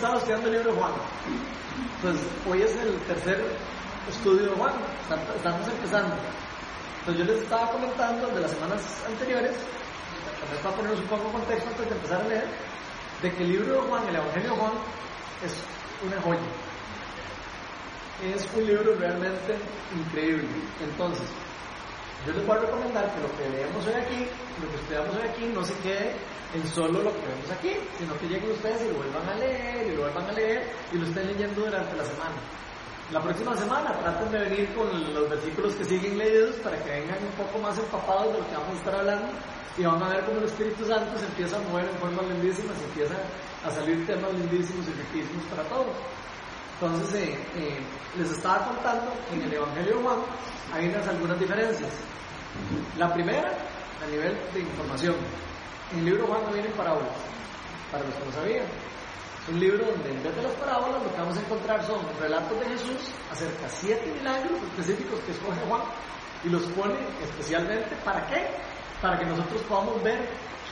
estado estudiando el libro de Juan. Pues hoy es el tercer estudio de Juan, estamos empezando. Entonces yo les estaba comentando de las semanas anteriores, para poner un poco de contexto antes de empezar a leer, de que el libro de Juan, el Evangelio de Juan, es una joya. Es un libro realmente increíble. Entonces, yo les voy a recomendar que lo que leemos hoy aquí, lo que estudiamos hoy aquí, no se quede en solo lo que vemos aquí, sino que lleguen ustedes y lo vuelvan a leer, y lo vuelvan a leer, y lo estén leyendo durante la semana. La próxima semana traten de venir con los versículos que siguen leídos para que vengan un poco más empapados de lo que vamos a estar hablando y van a ver cómo el Espíritu Santo se empieza a mover en formas lindísimas, y empieza a salir temas lindísimos y riquísimos para todos. Entonces, eh, eh, les estaba contando que en el Evangelio de Juan hay unas algunas diferencias. La primera, a nivel de información. En el libro de Juan no vienen parábolas, para los que no sabían. Es un libro donde en vez de las parábolas lo que vamos a encontrar son relatos de Jesús acerca de siete milagros específicos que escoge Juan y los pone especialmente para qué? Para que nosotros podamos ver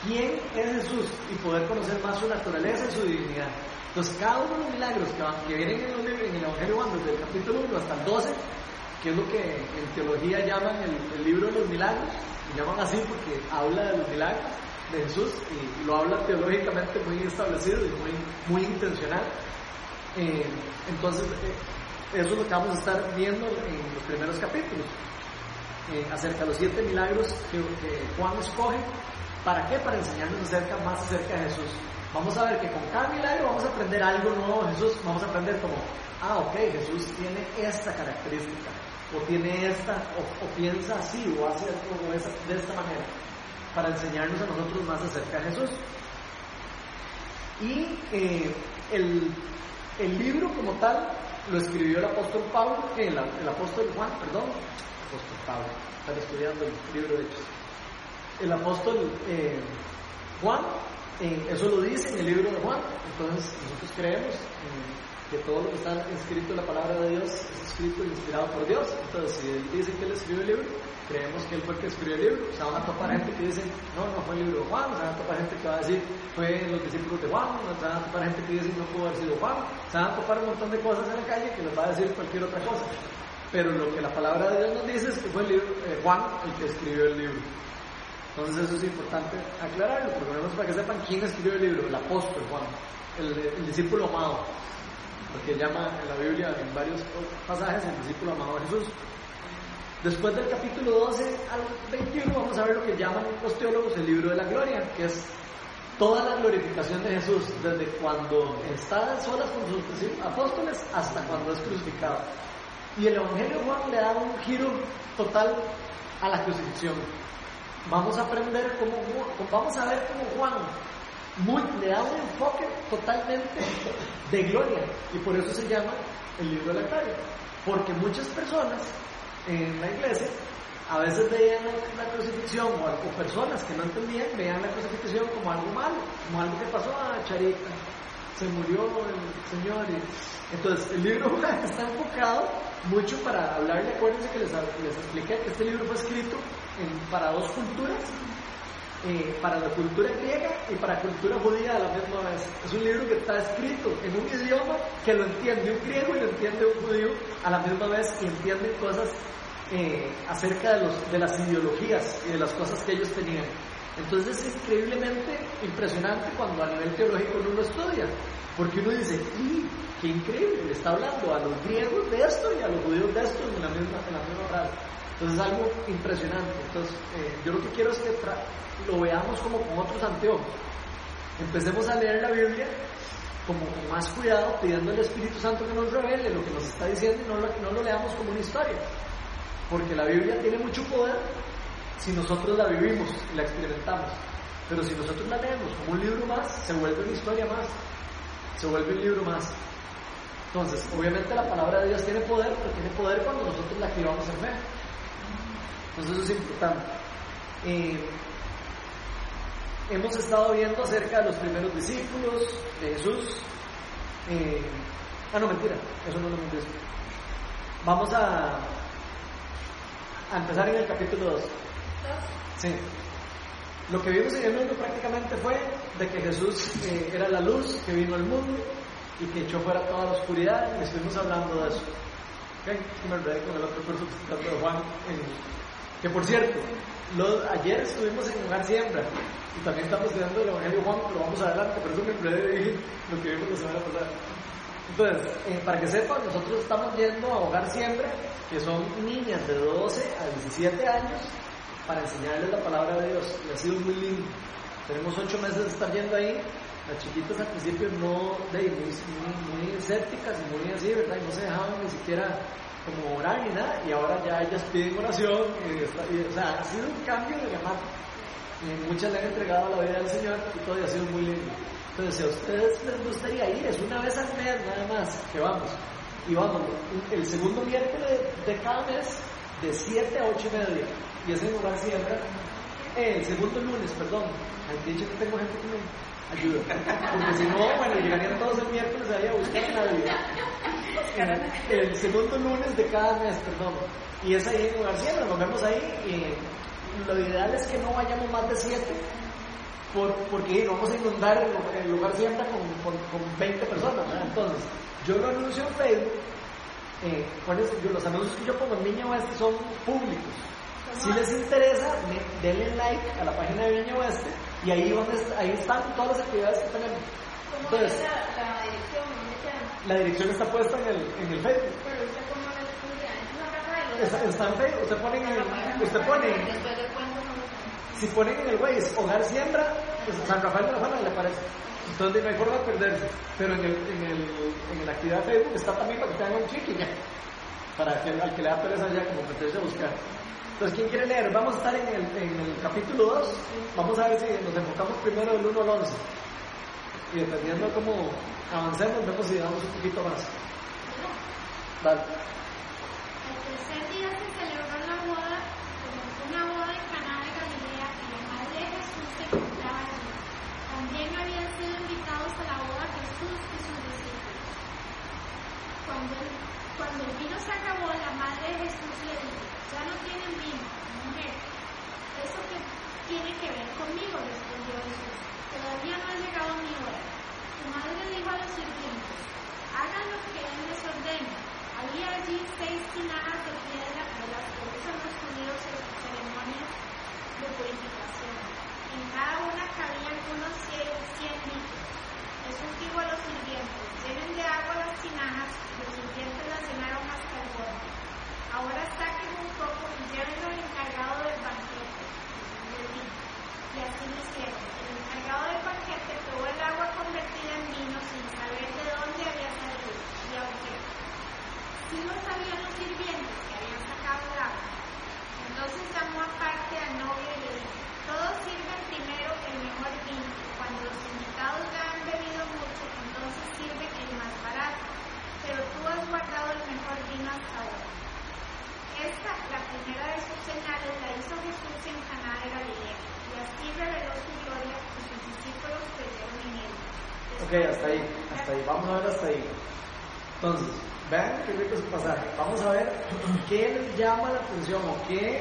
quién es Jesús y poder conocer más su naturaleza y su divinidad. Entonces, cada uno de los milagros que, vienen en, el Evangelio Juan, desde el capítulo 1 hasta el 12, que es lo que en teología llaman el, libro de los milagros, y llaman así porque habla de los milagros de Jesús y, lo habla teológicamente muy establecido y muy, muy intencional. Eh, entonces, eh, eso es lo que vamos a estar viendo en los primeros capítulos, eh, acerca de los siete milagros que, que Juan escoge. ¿Para qué? Para enseñarnos acerca, más acerca de Jesús. Vamos a ver que con cada milagro vamos a aprender algo nuevo de Jesús. Vamos a aprender como, ah, ok, Jesús tiene esta característica, o tiene esta, o, piensa así, o hace algo de esta manera, para enseñarnos a nosotros más acerca de Jesús. Y eh, el, el, libro como tal lo escribió el apóstol Pablo, eh, el, el apóstol Juan, perdón, apóstol Pablo, están estudiando el libro de Hechos. El apóstol eh, Juan eso lo dice en el libro de Juan. Entonces, nosotros creemos que todo lo que está escrito en la palabra de Dios es escrito e inspirado por Dios. Entonces, si él dice que él escribió el libro, creemos que él fue el que escribió el libro. Se van a topar gente que dice, no, no fue el libro de Juan. Se van a topar gente que va a decir, fue los discípulos de Juan. Se van a topar gente que dice, no pudo haber sido Juan. Se van a topar un montón de cosas en la calle que les va a decir cualquier otra cosa. Pero lo que la palabra de Dios nos dice es que fue el libro, eh, Juan el que escribió el libro. Entonces eso es importante aclararlo, por lo menos para que sepan quién escribió el libro, el apóstol Juan, el, discípulo amado, porque llama en la Biblia en varios pasajes el discípulo amado de Jesús. Después del capítulo 12 al 21 vamos a ver lo que llaman los teólogos el libro de la gloria, que es toda la glorificación de Jesús, desde cuando está solas con sus apóstoles hasta cuando es crucificado. Y el Evangelio Juan le da un giro total a la crucifixión vamos a aprender cómo, vamos a ver cómo Juan muy, le da un enfoque totalmente de gloria y por eso se llama el libro de la gloria. Porque muchas personas en la iglesia a veces veían la crucifixión o, personas que no entendían veían la crucifixión como algo malo, como algo que pasó a ah, Charita, se murió el Señor. entonces el libro está enfocado mucho para hablarle, acuérdense que les, les expliqué que este libro fue escrito para dos culturas, eh, para la cultura griega y para la cultura judía a la misma vez. Es un libro que está escrito en un idioma que lo entiende un griego y lo entiende un judío a la misma vez y entienden cosas eh, acerca de, los, de las ideologías y de las cosas que ellos tenían. Entonces es increíblemente impresionante cuando a nivel teológico uno lo estudia, porque uno dice, ¡qué increíble! Le está hablando a los griegos de esto y a los judíos de esto en la misma, en la misma frase. Entonces es algo impresionante. Entonces eh, yo lo que quiero es que lo veamos como con otros anteojos. Empecemos a leer la Biblia como con más cuidado, pidiendo al Espíritu Santo que nos revele lo que nos está diciendo y no lo, no lo leamos como una historia. Porque la Biblia tiene mucho poder si nosotros la vivimos y la experimentamos. Pero si nosotros la leemos como un libro más, se vuelve una historia más, se vuelve un libro más. Entonces, obviamente la palabra de Dios tiene poder, pero tiene poder cuando nosotros la activamos en fe. Entonces eso es importante. Eh, hemos estado viendo acerca de los primeros discípulos de Jesús. Eh, ah, no, mentira, eso no lo hemos. Vamos a, empezar en el capítulo 2. Sí. Lo que vimos en el mundo prácticamente fue de que Jesús eh, era la luz que vino al mundo, y que echó fuera toda la oscuridad y estuvimos hablando de eso. Okay. me enredé con el otro de Juan. Que por cierto, ayer estuvimos en Hogar Siembra y también estamos estudiando el Evangelio Juan, pero vamos adelante, por eso me enredé y lo que vimos la semana pasada. Entonces, eh, para que sepan, nosotros estamos yendo a Hogar Siembra, que son niñas de 12 a 17 años, para enseñarles la palabra de Dios. Y ha sido muy lindo. Tenemos 8 meses de estar yendo ahí. Las chiquitas al principio no, de, muy, muy, escépticas y muy así, ¿verdad? Y no se dejaban ni siquiera como orar ni nada. Y ahora ya ellas piden oración. o sea, ha sido un cambio de llamar. Y muchas le han entregado la vida al Señor y todo ha sido muy lindo. Entonces, si a ustedes les gustaría ir, es una vez al mes nada más que vamos. Y vamos, el segundo miércoles de cada mes, de 7 a 8 y media. Y es en lugar siempre. Eh, el segundo lunes, perdón. Han dicho que tengo gente que me ayuda. Porque si no, bueno, llegarían todos el miércoles ahí a buscar la vida. El, segundo lunes de cada mes, perdón. Y es ahí en lugar siempre, nos vemos ahí. Y lo ideal es que no vayamos más de 7 por, porque vamos a inundar el, lugar siempre con, con, 20 personas. Entonces, yo lo anuncio en Facebook. Eh, los anuncios que yo pongo en Viña Oeste son públicos. Si les interesa, denle like a la página de Viña Oeste y ahí, donde, ahí están todas las actividades que tenemos. Entonces, la, la, dirección? La dirección está puesta en el, en el Facebook. Pero usted cómo está, está en Facebook. Usted pone en el, usted pone, si ponen en el Waze Hogar Siembra, pues San Rafael de la Fana le aparece. Entonces no hay forma de perderse. Pero en, el, en, el, en la actividad de Facebook está también para que tengan un chiqui ya. Para que al que le da pereza ya como meterse a buscar. Entonces, ¿quién quiere leer? Vamos a estar en el, en el capítulo 2. Vamos a ver si nos enfocamos primero del 1 al 11. Y dependiendo de cómo avancemos, vemos si damos un poquito más. Dale. El tercer día se celebró la boda, como una boda en Caná de Galilea, y la madre de Jesús se encontraba allí. También habían sido invitados a la boda Jesús y sus discípulos. Cuando el, cuando el vino se acabó, la madre de Jesús le dijo, ya no tienen vino, mujer. ¿Eso que tiene que ver conmigo? respondió Jesús. Todavía no ha llegado mi hora. Su madre dijo a los sirvientes, hagan lo que él les ordene. Había allí seis tinajas de piedra de las que usan los judíos en sus ceremonias de purificación. En cada una cabían unos cien, cien litros. Jesús dijo a los sirvientes, llenen de agua las tinajas, los sirvientes las llenaron hasta el borde. Ahora saquen un poco y llévenlo al encargado del banquete, Y así lo hicieron. El encargado del banquete probó el agua convertida en vino sin saber de dónde había salido. Y aunque sí lo sabían los sirvientes que habían sacado el agua, entonces llamó aparte al novio y le dijo, todos sirven primero el mejor vino. Cuando los invitados ya han bebido mucho, entonces sirven el más barato. Pero tú has guardado el mejor vino hasta ahora. Esta, la primera de sus señales, la hizo Jesús en Caná de Galilea, y así reveló su gloria y sus discípulos creyeron en él. Ok, hasta ahí, hasta ahí, vamos a ver hasta ahí. Entonces, vean qué rico es el pasaje. Vamos a ver qué les llama la atención o qué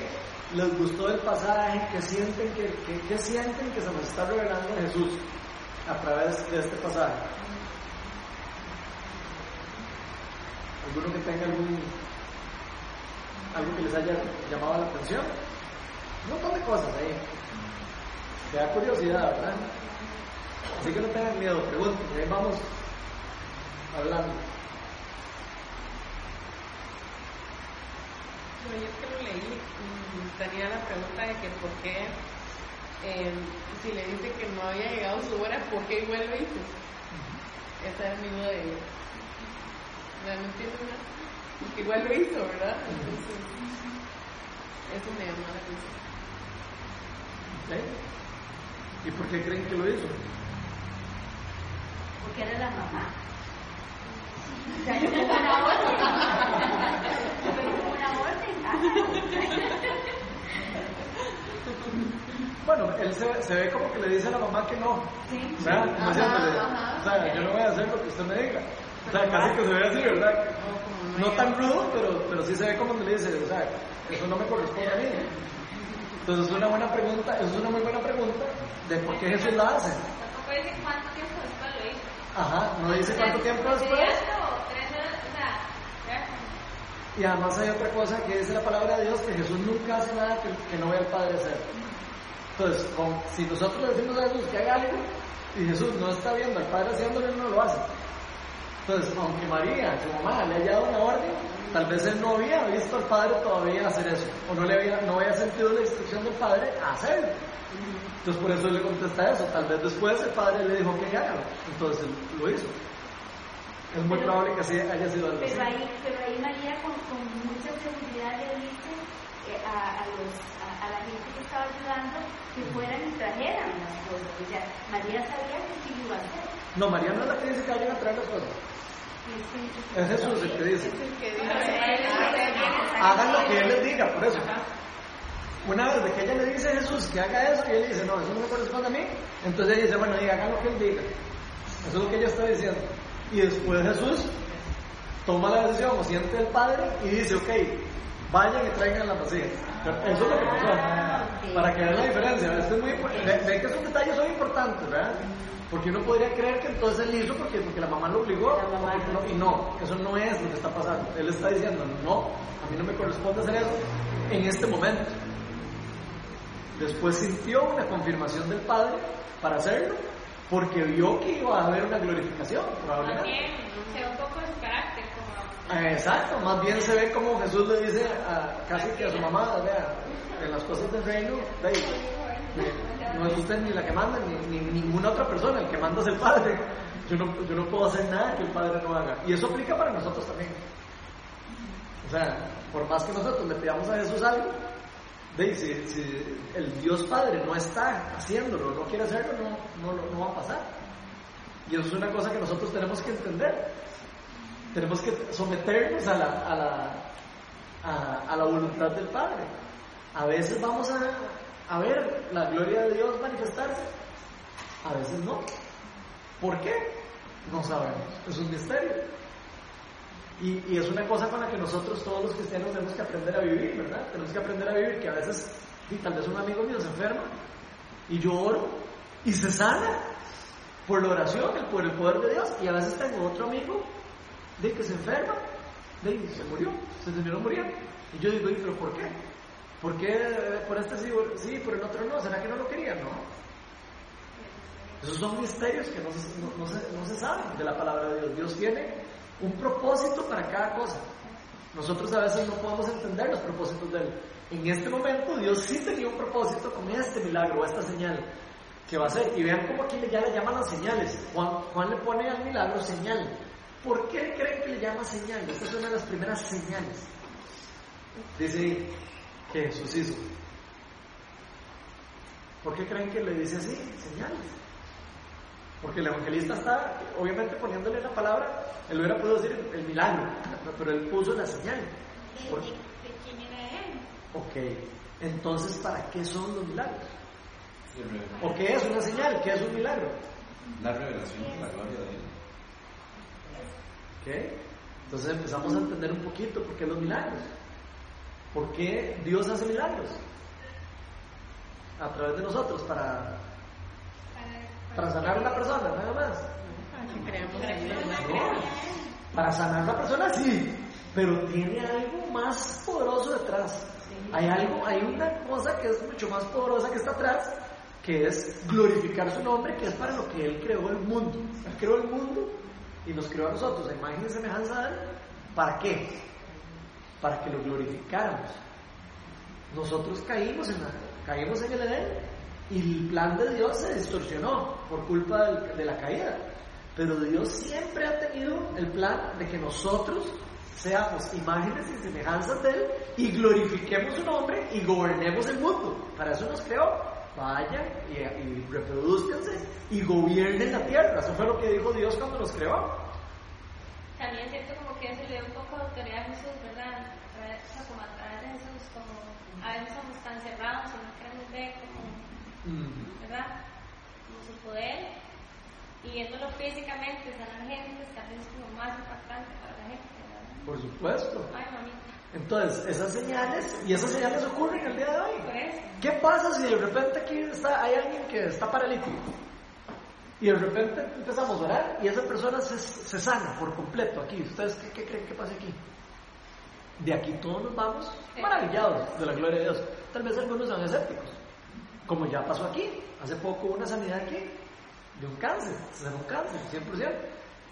les gustó del pasaje, qué sienten que, sienten que se nos está revelando Jesús a través de este pasaje. ¿Alguno que tenga algún algo que les haya llamado la atención. Un montón de cosas ahí. Te da curiosidad, ¿verdad? Así que no tengan miedo, pregunten, ahí vamos hablando. yo que lo leí, tenía la pregunta de que por qué, eh, si le dice que no había llegado su hora, ¿por qué igual lo hizo? Esa es mi duda de... No, no entiendo nada igual lo hizo, ¿verdad? Entonces, eso me llamó la atención. ¿Y por qué creen que lo hizo? Porque era la mamá. Bueno, él se, se, ve como que le dice a la mamá que no. Sí. O sea, o sea, yo no voy a hacer lo que usted me diga. O sea, casi que se ve así, ¿verdad? No tan rudo, pero, pero sí se ve como le dice, o sea, eso no me corresponde a mí. Entonces es una buena pregunta, es una muy buena pregunta de por qué Jesús la hace. Tampoco dice cuánto tiempo. Ajá, no dice cuánto tiempo después. Y además hay otra cosa que dice la palabra de Dios, que Jesús nunca hace nada que, que no vea al Padre hacer. Entonces, con- si nosotros le decimos a Jesús que haga algo, y Jesús no está viendo al Padre haciéndolo, él no lo hace. Entonces, aunque María, su mamá, le haya dado una orden, tal vez él no había visto al Padre todavía hacer eso, o no, le había, no había sentido la instrucción del Padre a hacerlo. Entonces, por eso le contesta eso. Tal vez después el Padre le dijo que haga, entonces él lo hizo. Es muy probable que así haya sido algo así. Pero ahí, pero ahí María con, con mucha seguridad le dice eh, a, a los, a, a la gente que estaba ayudando que fueran y trajeran las cosas. O sea, María sabía que sí iba a hacer. No, María no es la que dice que vayan a traer las cosas. Es Jesús el que dice. Pero Hagan lo que Él les diga, por eso. Una vez de que ella le dice a Jesús que haga eso, y él dice, no, eso no me corresponde a mí, entonces ella dice, bueno, diga, hagan lo que Él diga. Eso es lo que ella está diciendo. Y después Jesús toma la decisión, o siente el Padre, y dice, ok, vayan y traigan vasijas. Pero Eso es lo que pasó. Para que vean la diferencia. Esto es muy impo- ve- Ven que esos detalles son importantes, ¿verdad? Porque uno podría creer que entonces él hizo porque, porque la mamá lo obligó. La mamá. porque no- y no, eso no es lo que está pasando. Él está diciendo, no, a mí no me corresponde hacer eso en este momento. Después sintió una confirmación del Padre para hacerlo, porque vio que iba a haber una glorificación, probablemente. también se ve un poco de su carácter, como Ah, Exacto, más bien se ve como Jesús le dice a, casi que a su mamá, vea, en las cosas del reino, ve, ve, no es usted ni la que manda, ni, ni ninguna otra persona, el que manda es el Padre. Yo no, yo no puedo hacer nada que el Padre no haga. Y eso aplica para nosotros también. O sea, por más que nosotros le pidamos a Jesús algo, si, el Dios Padre no está haciéndolo, no quiere hacerlo, no, no, no va a pasar. Y eso es una cosa que nosotros tenemos que entender. Tenemos que someternos a la, a la, a la voluntad del Padre. A veces vamos a, a ver la gloria de Dios manifestarse, a veces no. ¿Por qué? No sabemos. Es un misterio. Y, y es una cosa con la que nosotros todos los cristianos tenemos que aprender a vivir, ¿verdad? Tenemos que aprender a vivir que a veces, y tal vez un amigo mío se enferma y yo oro y se sana por la oración, por el poder de Dios. Y a veces tengo otro amigo de que se enferma, de y se murió, se terminó muriendo. Y yo digo, ¿y pero por qué? ¿Por qué por este sí, sí, por el otro no? ¿Será que no lo querían? No. Esos son misterios que no no, no se, no se saben de la palabra de Dios. Dios tiene un propósito para cada cosa. Nosotros a veces no podemos entender los propósitos de Él. En este momento Dios sí tenía un propósito con este milagro, esta señal que va a ser. Y vean cómo aquí ya le llaman las señales. Juan, Juan le pone al milagro señal. ¿Por qué creen que le llama señal? Esta es una de las primeras señales. Dice que Jesús hizo. ¿Por qué creen que le dice así? Señales. Porque el evangelista está, obviamente, poniéndole la palabra, él hubiera podido decir el milagro, pero él puso la señal. de, Por- de- quién era él. Ok, entonces, ¿para qué son los milagros? ¿O qué es una señal? ¿Qué es un milagro? La revelación de la gloria de Él. ¿Ok? Entonces empezamos a entender un poquito por qué los milagros. ¿Por qué Dios hace milagros? A través de nosotros, para, Para, sanar a una persona, nada más. Para sanar a una persona sí, pero tiene algo más poderoso detrás. Hay algo, hay una cosa que es mucho más poderosa que está atrás, que es glorificar su nombre, que es para lo que Él creó el mundo. Él creó el mundo y nos creó a nosotros, a imagen semejanza de Él. ¿Para qué? Para que lo glorificáramos. Nosotros caímos en, la, caímos en el Edén y el plan de Dios se distorsionó por culpa de la caída. Pero Dios siempre ha tenido el plan de que nosotros seamos imágenes y semejanzas de Él y glorifiquemos su nombre y gobernemos el mundo. Para eso nos creó. Vayan y, y reproduzcanse y gobiernen la tierra. Eso fue lo que dijo Dios cuando nos creó. También siento como que eso le da un poco de autoridad a Jesús, ¿verdad? A través, como a través de Jesús, como a veces somos tan cerrados y no queremos ver como, ¿verdad? Como su poder. Y viéndolo físicamente, sanar gente, tal vez es como más impactante para la gente, ¿verdad? Por supuesto. Ay, mamita, Entonces, esas señales, y esas señales ocurren el día de hoy. ¿Qué pasa si de repente aquí está, hay alguien que está paralítico? Y de repente empezamos a orar y esa persona se, se sana por completo aquí. ¿Ustedes qué, qué creen que pasa aquí? De aquí todos nos vamos maravillados de la gloria de Dios. Tal vez algunos son escépticos, como ya pasó aquí. Hace poco una sanidad aquí de un cáncer, se llama un cáncer, 100%.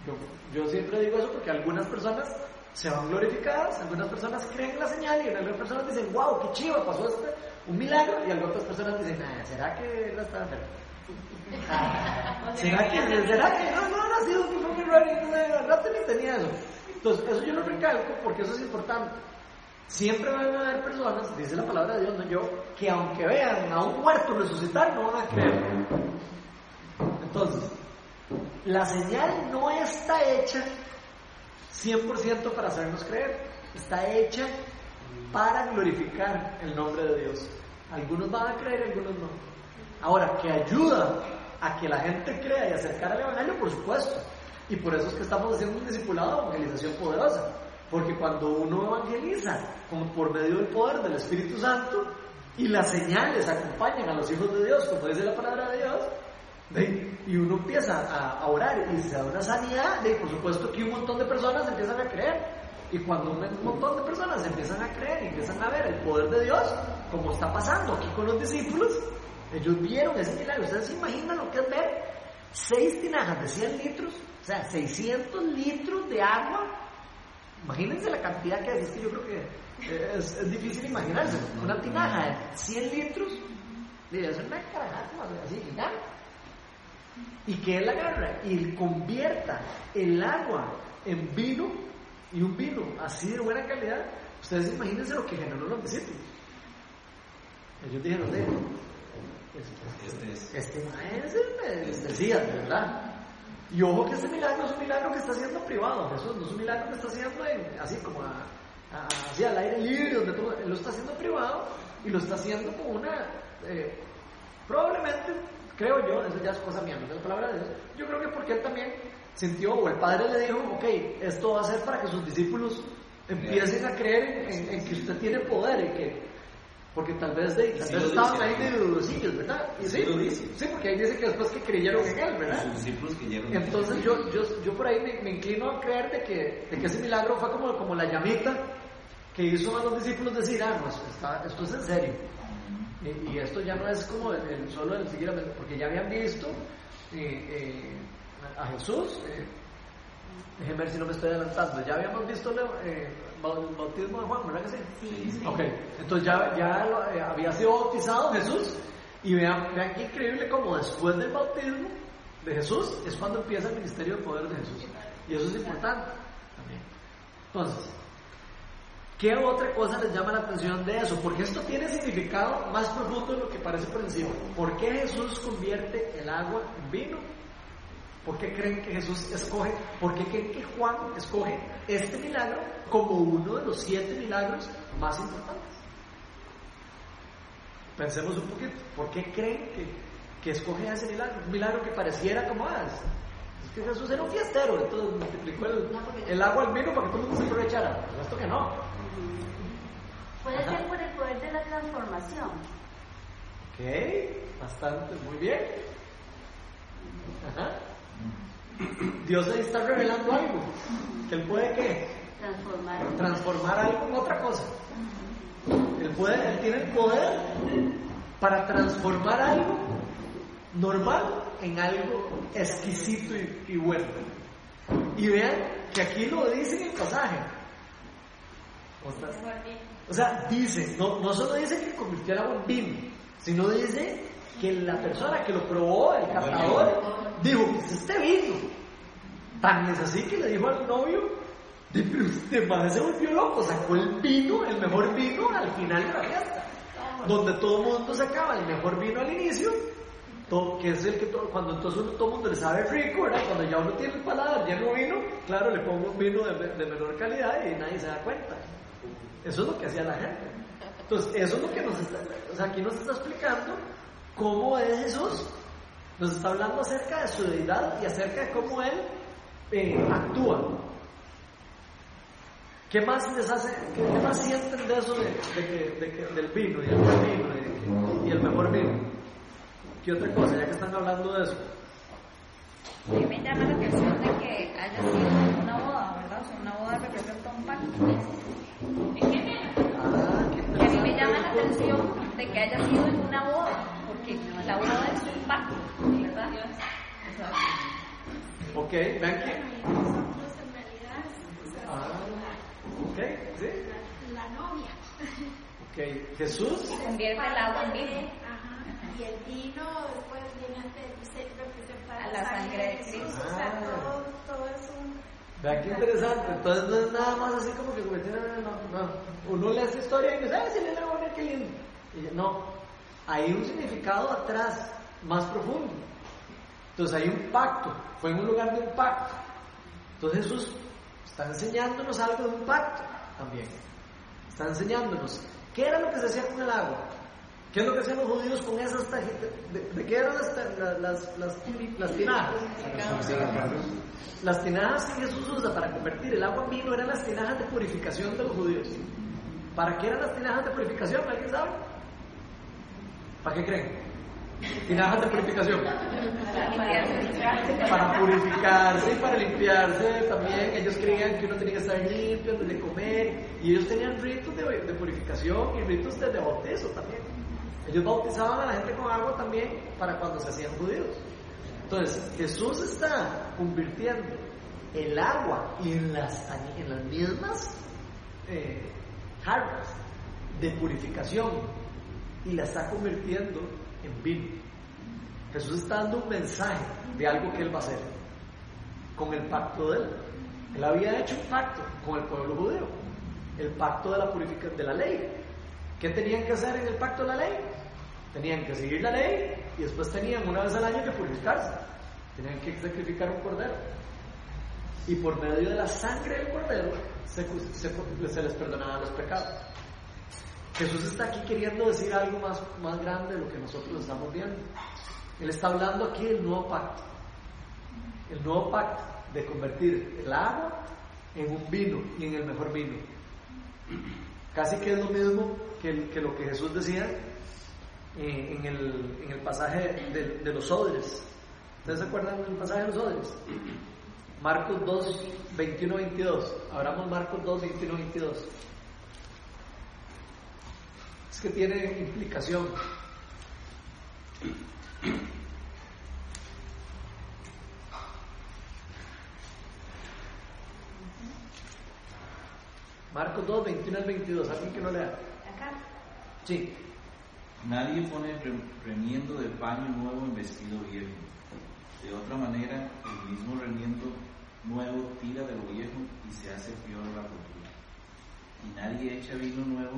Yo, yo siempre digo eso porque algunas personas se van glorificadas, algunas personas creen en la señal y algunas personas dicen, wow, qué chiva, pasó este, un milagro, y algunas personas dicen, ah, ¿será que él está enfermo? ¿Será que, ¿Será que no, no, no fue muy raro? Al rato ni tenía eso. Entonces, eso yo lo recalco porque eso es importante. Siempre van a haber personas, dice la palabra de Dios, no yo, que aunque vean a un muerto resucitar, no van a creer. Entonces, la señal no está hecha 100% para hacernos creer, está hecha para glorificar el nombre de Dios. Algunos van a creer, algunos no. Ahora, que ayuda a que la gente crea y acercar al Evangelio, por supuesto. Y por eso es que estamos haciendo un discipulado de evangelización poderosa. Porque cuando uno evangeliza como por medio del poder del Espíritu Santo y las señales acompañan a los hijos de Dios, como dice la palabra de Dios, y uno empieza a, orar y se da una sanidad, y por supuesto que un montón de personas empiezan a creer. Y cuando un montón de personas empiezan a creer y empiezan a ver el poder de Dios, como está pasando aquí con los discípulos, ellos vieron ese milagro. ¿Ustedes se imaginan lo que es ver seis tinajas de 100 litros? O sea, 600 litros de agua. Imagínense la cantidad que es. yo creo que es, difícil imaginarse. Una tinaja de 100 litros, es una carajada así gigante. Y que él agarra y convierta el agua en vino y un vino así de buena calidad. Ustedes imagínense lo que generó los discípulos. Ellos dijeron, este, es, este es el Mesías, ¿verdad? Y ojo que este milagro es un milagro que está haciendo privado, Jesús, no es un milagro que está haciendo así como así al aire libre, donde todo, lo está haciendo privado y lo está haciendo con una, eh, probablemente, creo yo, eso ya es cosa mía, no es la palabra de Dios, yo creo que porque él también sintió, o el Padre le dijo, ok, esto va a ser para que sus discípulos empiecen a creer en que usted tiene poder y que porque tal vez, de, tal vez estaban ahí de dudosillos, ¿verdad? Y sí, sí, porque ahí dice que después que creyeron en él, ¿verdad? Entonces yo, yo, yo por ahí me, inclino a creer de que, de que ese milagro fue como, como la llamita que hizo a los discípulos decir, ah, no, esto, es en serio. Y, esto ya no es como el, solo el seguir, porque ya habían visto eh, eh, a Jesús. Eh, déjenme ver si no me estoy adelantando. Ya habíamos visto eh, el bautismo de Juan, ¿verdad que sí? Sí. Ok, entonces ya, ya eh, había sido bautizado Jesús y vean, vean qué increíble como después del bautismo de Jesús es cuando empieza el ministerio de poder de Jesús. Y eso es importante también. Entonces, ¿qué otra cosa les llama la atención de eso? Porque esto tiene significado más profundo de lo que parece por encima. ¿Por qué Jesús convierte el agua en vino? ¿Por qué creen que Jesús escoge? ¿Por qué creen que Juan escoge este milagro como uno de los siete milagros más importantes? Pensemos un poquito. ¿Por qué creen que, que escoge ese milagro? Un milagro que pareciera como ah, es que Jesús era un fiestero, entonces multiplicó el, agua al vino para que todo el mundo se aprovechara. Esto que no. Puede ser por el poder de la transformación. Ok, bastante, muy bien. Ajá. Dios le está revelando algo. Que Él puede? Transformar. Transformar algo en otra cosa. Él, puede, él tiene el poder para transformar algo normal en algo exquisito y, bueno. Y vean que aquí lo dice en el pasaje. O sea, dice, no, no solo dice que convirtió el agua en vino, sino dice que la persona que lo probó, el catador, dijo, pues este vino. Tan es así que le dijo al novio, pero este madre se volvió loco, sacó el vino, el mejor vino al final de la fiesta. Donde todo el mundo sacaba el mejor vino al inicio, todo, que es el que todo, cuando entonces todo el mundo le sabe rico, ¿verdad? Cuando ya uno tiene el paladar lleno de vino, claro, le pongo un vino de, de menor calidad y nadie se da cuenta. Eso es lo que hacía la gente. Entonces, eso es lo que nos está, o sea, aquí nos está explicando cómo es Jesús. Nos está hablando acerca de su deidad y acerca de cómo Él eh, actúa. ¿Qué más les hace, qué, más sienten de eso de, que, del vino y el vino y, el mejor vino? ¿Qué otra cosa, ya que están hablando de eso? A mí me llama la atención de que haya sido una boda, ¿verdad? O sea, una boda representa un pacto. Ah, qué Y a mí me llama la atención de que haya sido en una boda, porque la boda es un pacto, ¿verdad? Ok, vean que. Nosotros en realidad o sea, Ah, ok, sí. la, novia. Ok, Jesús. convierte el agua en vino. Y el vino después viene a se representar A la sangre de Cristo. O sea, Ah. todo, todo es un... Vean qué interesante. Entonces no es nada más así como que convirtiendo en no, no. Uno lee esa historia y dice, ¡ay, se le la buena, qué lindo! Y yo, no, hay un significado atrás más profundo. Entonces hay un pacto, fue en un lugar de un pacto. Entonces Jesús está enseñándonos algo de un pacto también. Está enseñándonos qué era lo que se hacía con el agua. ¿Qué es lo que hacían los judíos con esas tajitas? ¿De, de qué eran las, las, las, las tinajas? Las tinajas que Jesús usa para convertir el agua en vino eran las tinajas de purificación de los judíos. ¿Para qué eran las tinajas de purificación? ¿Alguien sabe? ¿Para qué creen? Tinajas de purificación. Para purificarse y para limpiarse también. Ellos creían que uno tenía que estar limpio antes de comer. Y ellos tenían ritos de, de purificación y ritos de, de bautizo también. Ellos bautizaban a la gente con agua también para cuando se hacían judíos. Entonces, Jesús está convirtiendo el agua en las, mismas eh, jarras de purificación y la está convirtiendo en vino. Jesús está dando un mensaje de algo que Él va a hacer con el pacto de Él. Él había hecho un pacto con el pueblo judío, el pacto de la purificación de la ley. ¿Qué tenían que hacer en el pacto de la ley? Tenían que seguir la ley y después tenían una vez al año que purificarse. Tenían que sacrificar un cordero. Y por medio de la sangre del cordero se, se- les perdonaban los pecados. Jesús está aquí queriendo decir algo más, más grande de lo que nosotros estamos viendo. Él está hablando aquí del nuevo pacto. El nuevo pacto de convertir el agua en un vino y en el mejor vino. Casi que es lo mismo que, lo que Jesús decía eh, en, el, en el pasaje de, de los odres. ¿Ustedes se acuerdan del pasaje de los odres? Marcos 2, 21, 22. Abramos Marcos 2, 21, 22. Es que tiene implicación. Marcos 2, 21 al 22. ¿Alguien que no lea? Acá. Sí. Nadie pone re- remiendo de paño nuevo en vestido viejo. De otra manera, el mismo remiendo nuevo tira de lo viejo y se hace peor la rotura. Y nadie echa vino nuevo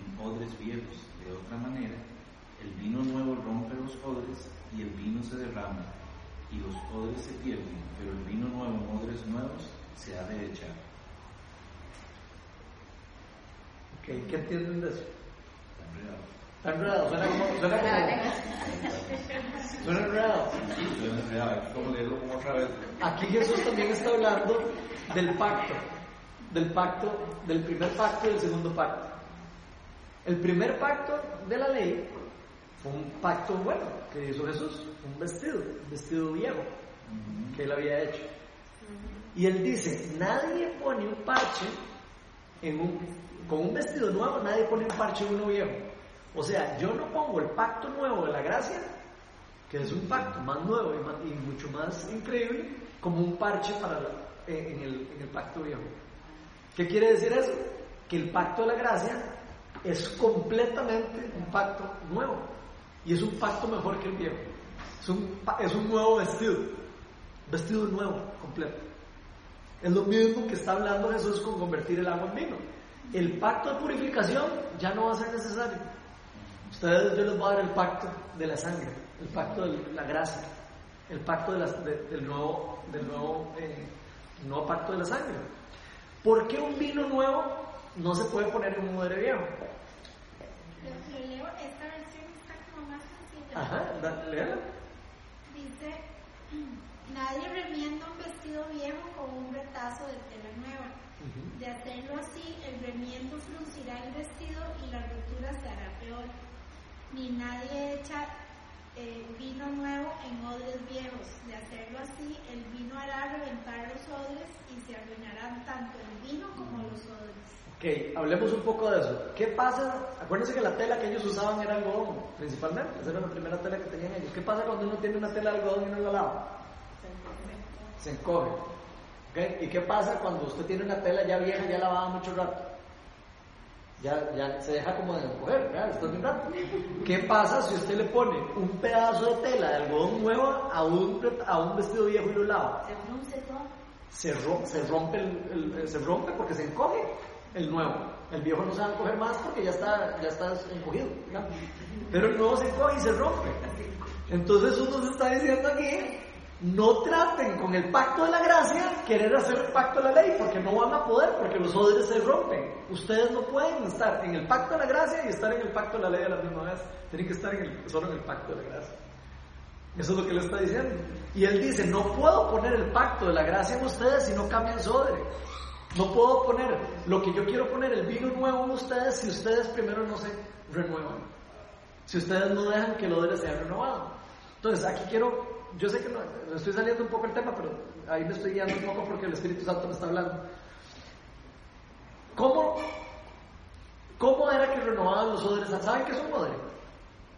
en odres viejos. De otra manera, el vino nuevo rompe los odres y el vino se derrama y los odres se pierden, pero el vino nuevo en odres nuevos se ha de echar. Ok, ¿Qué entienden de eso? Está Está enredado, enredado. suena como. Suena, enredado. Suena enredado, hay que como leerlo como otra vez. Aquí Jesús también está hablando del pacto, del pacto, del primer pacto y del segundo pacto. El primer pacto de la ley fue un pacto bueno que hizo Jesús, un vestido, un vestido viejo que él había hecho. Y él dice, nadie pone un parche en un, con un vestido nuevo, nadie pone un parche en uno viejo. O sea, yo no pongo el pacto nuevo de la gracia, que es un pacto más nuevo y, más- y mucho más increíble, como un parche para la- en, en el, en el pacto viejo. ¿Qué quiere decir eso? Que el pacto de la gracia es completamente un pacto nuevo y es un pacto mejor que el viejo. Es un, es un nuevo vestido, vestido nuevo, completo. Es lo mismo que está hablando Jesús con convertir el agua en vino. El pacto de purificación ya no va a ser necesario. Ustedes yo les voy a dar el pacto de la sangre, el pacto de la gracia, el pacto de las- de- del nuevo, del nuevo, eh, nuevo pacto de la sangre. ¿Por qué un vino nuevo no se puede poner en un odre viejo? Lo, leo, esta versión está como más sencilla. Ajá, léala. Dice, nadie remienda un vestido viejo con un retazo de tela nueva. De hacerlo así, el remiendo fruncirá el vestido y la rotura se hará peor. Ni nadie echa eh, vino nuevo en odres viejos. De hacerlo así, el vino hará reventar los odres y se arruinarán tanto el vino como los odres. Ok, hablemos un poco de eso. ¿Qué pasa? Acuérdense que la tela que ellos usaban era algodón, principalmente. Esa era la primera tela que tenían ellos. ¿Qué pasa cuando uno tiene una tela de algodón y no la lava? Se encoge. ¿Y qué pasa cuando usted tiene una tela ya vieja, ya lavada mucho rato? Ya, ya se deja como de encoger, ¿verdad? Después de un rato. ¿Qué pasa si usted le pone un pedazo de tela de algodón nuevo a un, a un vestido viejo y lo lava? Se se, se rompe el, el- se rompe porque se encoge el nuevo. El viejo no se va a encoger más porque ya está, ya está encogido. Pero el nuevo se encoge y se rompe. Entonces uno se está diciendo aquí, no traten con el pacto de la gracia querer hacer el pacto de la ley, porque no van a poder, porque los odres se rompen. Ustedes no pueden estar en el pacto de la gracia y estar en el pacto de la ley a la misma vez. Tienen que estar en el- solo en el pacto de la gracia. Eso es lo que le está diciendo. Y él dice, no puedo poner el pacto de la gracia en ustedes si no cambian su odre. No puedo poner lo que yo quiero poner, el vino nuevo en ustedes, si ustedes primero no se renuevan. Si ustedes no dejan que el odre sea renovado. Entonces, aquí quiero, yo sé que estoy saliendo un poco el tema, pero ahí me estoy guiando un poco porque el Espíritu Santo me está hablando. ¿Cómo, cómo era que renovaban los odres? ¿Saben qué es un odre?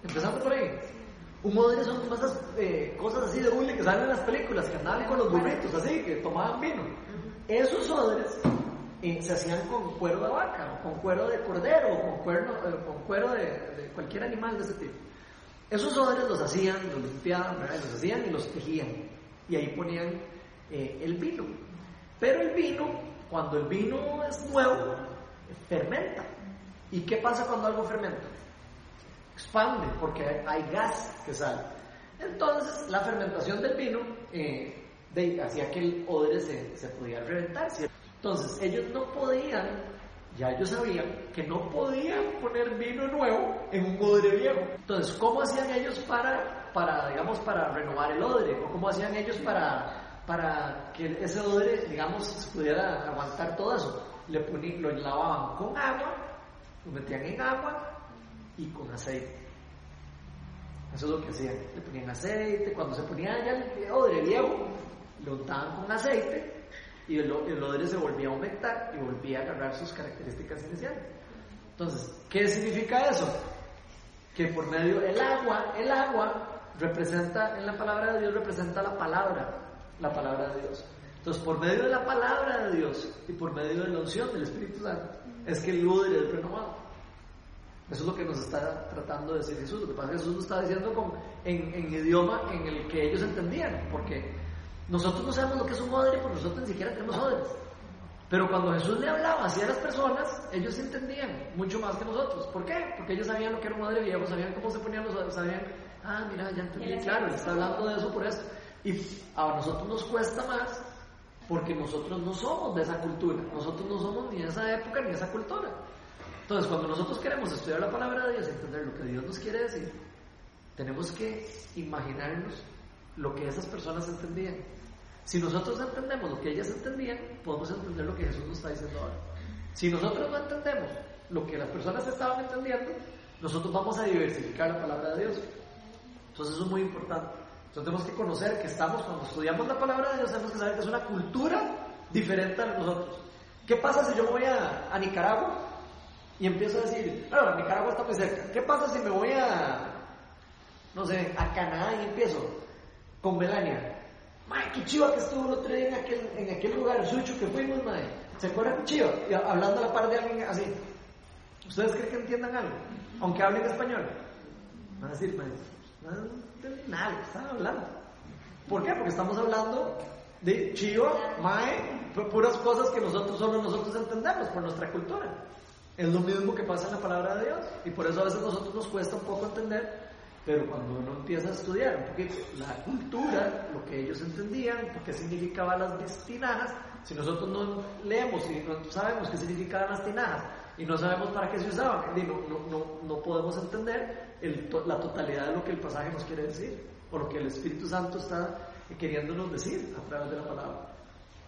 Empezando por ahí. Un odre son como esas eh, cosas así de hule que salen en las películas, que andaban con los burritos así, que tomaban vino. Esos odres eh, se hacían con cuero de vaca, o con cuero de cordero, o con, cuero de, cualquier animal de ese tipo. Esos odres los hacían, los limpiaban, los hacían y los tejían. Y ahí ponían eh, el vino. Pero el vino, cuando el vino es nuevo, fermenta. ¿Y qué pasa cuando algo fermenta? expande porque hay gas que sale. Entonces, la fermentación del vino eh, de- hacía que el odre se, se podía reventar. ¿cierto? Entonces, ellos no podían, ya ellos sabían que no podían poner vino nuevo en un odre viejo. Entonces, ¿cómo hacían ellos para, para digamos, para renovar el odre? ¿O cómo hacían ellos para, para que ese odre, digamos, pudiera aguantar todo eso? Le ponían, lo lavaban con agua, lo metían en agua y con aceite. Eso es lo que hacían. Le ponían aceite, cuando se ponía ya el odre viejo, lo untaban con aceite y el, el odre se volvía a aumentar y volvía a agarrar sus características iniciales. Entonces, ¿qué significa eso? Que por medio del agua, el agua representa, en la palabra de Dios representa la palabra, la palabra de Dios. Entonces, por medio de la palabra de Dios y por medio de la unción del Espíritu Santo, es que el odre es renovado. Eso es lo que nos está tratando de decir Jesús. Lo que pasa es que Jesús nos está diciendo con, en, en idioma en el que ellos entendían, porque nosotros no sabemos lo que es un odre, porque nosotros ni siquiera tenemos odres. Pero cuando Jesús le hablaba así a las personas, ellos entendían mucho más que nosotros. ¿Por qué? Porque ellos sabían lo que era un odre viejo, sabían cómo se ponían los odres, sabían, ah, mira, ya entendí, claro, él está hablando de eso por eso. Y a nosotros nos cuesta más porque nosotros no somos de esa cultura, nosotros no somos ni de esa época ni de esa cultura. Entonces, cuando nosotros queremos estudiar la palabra de Dios, entender lo que Dios nos quiere decir, tenemos que imaginarnos lo que esas personas entendían. Si nosotros entendemos lo que ellas entendían, podemos entender lo que Jesús nos está diciendo ahora. Si nosotros no entendemos lo que las personas estaban entendiendo, nosotros vamos a diversificar la palabra de Dios. Entonces eso es muy importante. Entonces tenemos que conocer que estamos, cuando estudiamos la palabra de Dios, tenemos que saber que es una cultura diferente a nosotros. ¿Qué pasa si yo voy a, Nicaragua y empiezo a decir, bueno, Nicaragua está muy cerca. ¿Qué pasa si me voy a, no sé, a Canadá y empiezo con Melania? Mae, qué chiva que estuvo el otro día en aquel, en aquel lugar, Sucho, que fuimos, mae. ¿Se acuerdan chiva? Y hablando a la par de alguien así. ¿Ustedes creen que entiendan algo? Aunque hablen español. Van a decir, mae, no entienden nada están hablando. ¿Por qué? Porque estamos hablando de chiva, mae, pu- puras cosas que nosotros solo nosotros entendemos por nuestra cultura. Es lo mismo que pasa en la palabra de Dios. Y por eso a veces nosotros nos cuesta un poco entender, pero cuando uno empieza a estudiar un poquito la cultura, lo que ellos entendían, qué significaban las tinajas, si nosotros no leemos y no sabemos qué significaban las tinajas y no sabemos para qué se usaban, digo, no, no, no podemos entender el la totalidad de lo que el pasaje nos quiere decir o lo que el Espíritu Santo está queriéndonos decir a través de la palabra.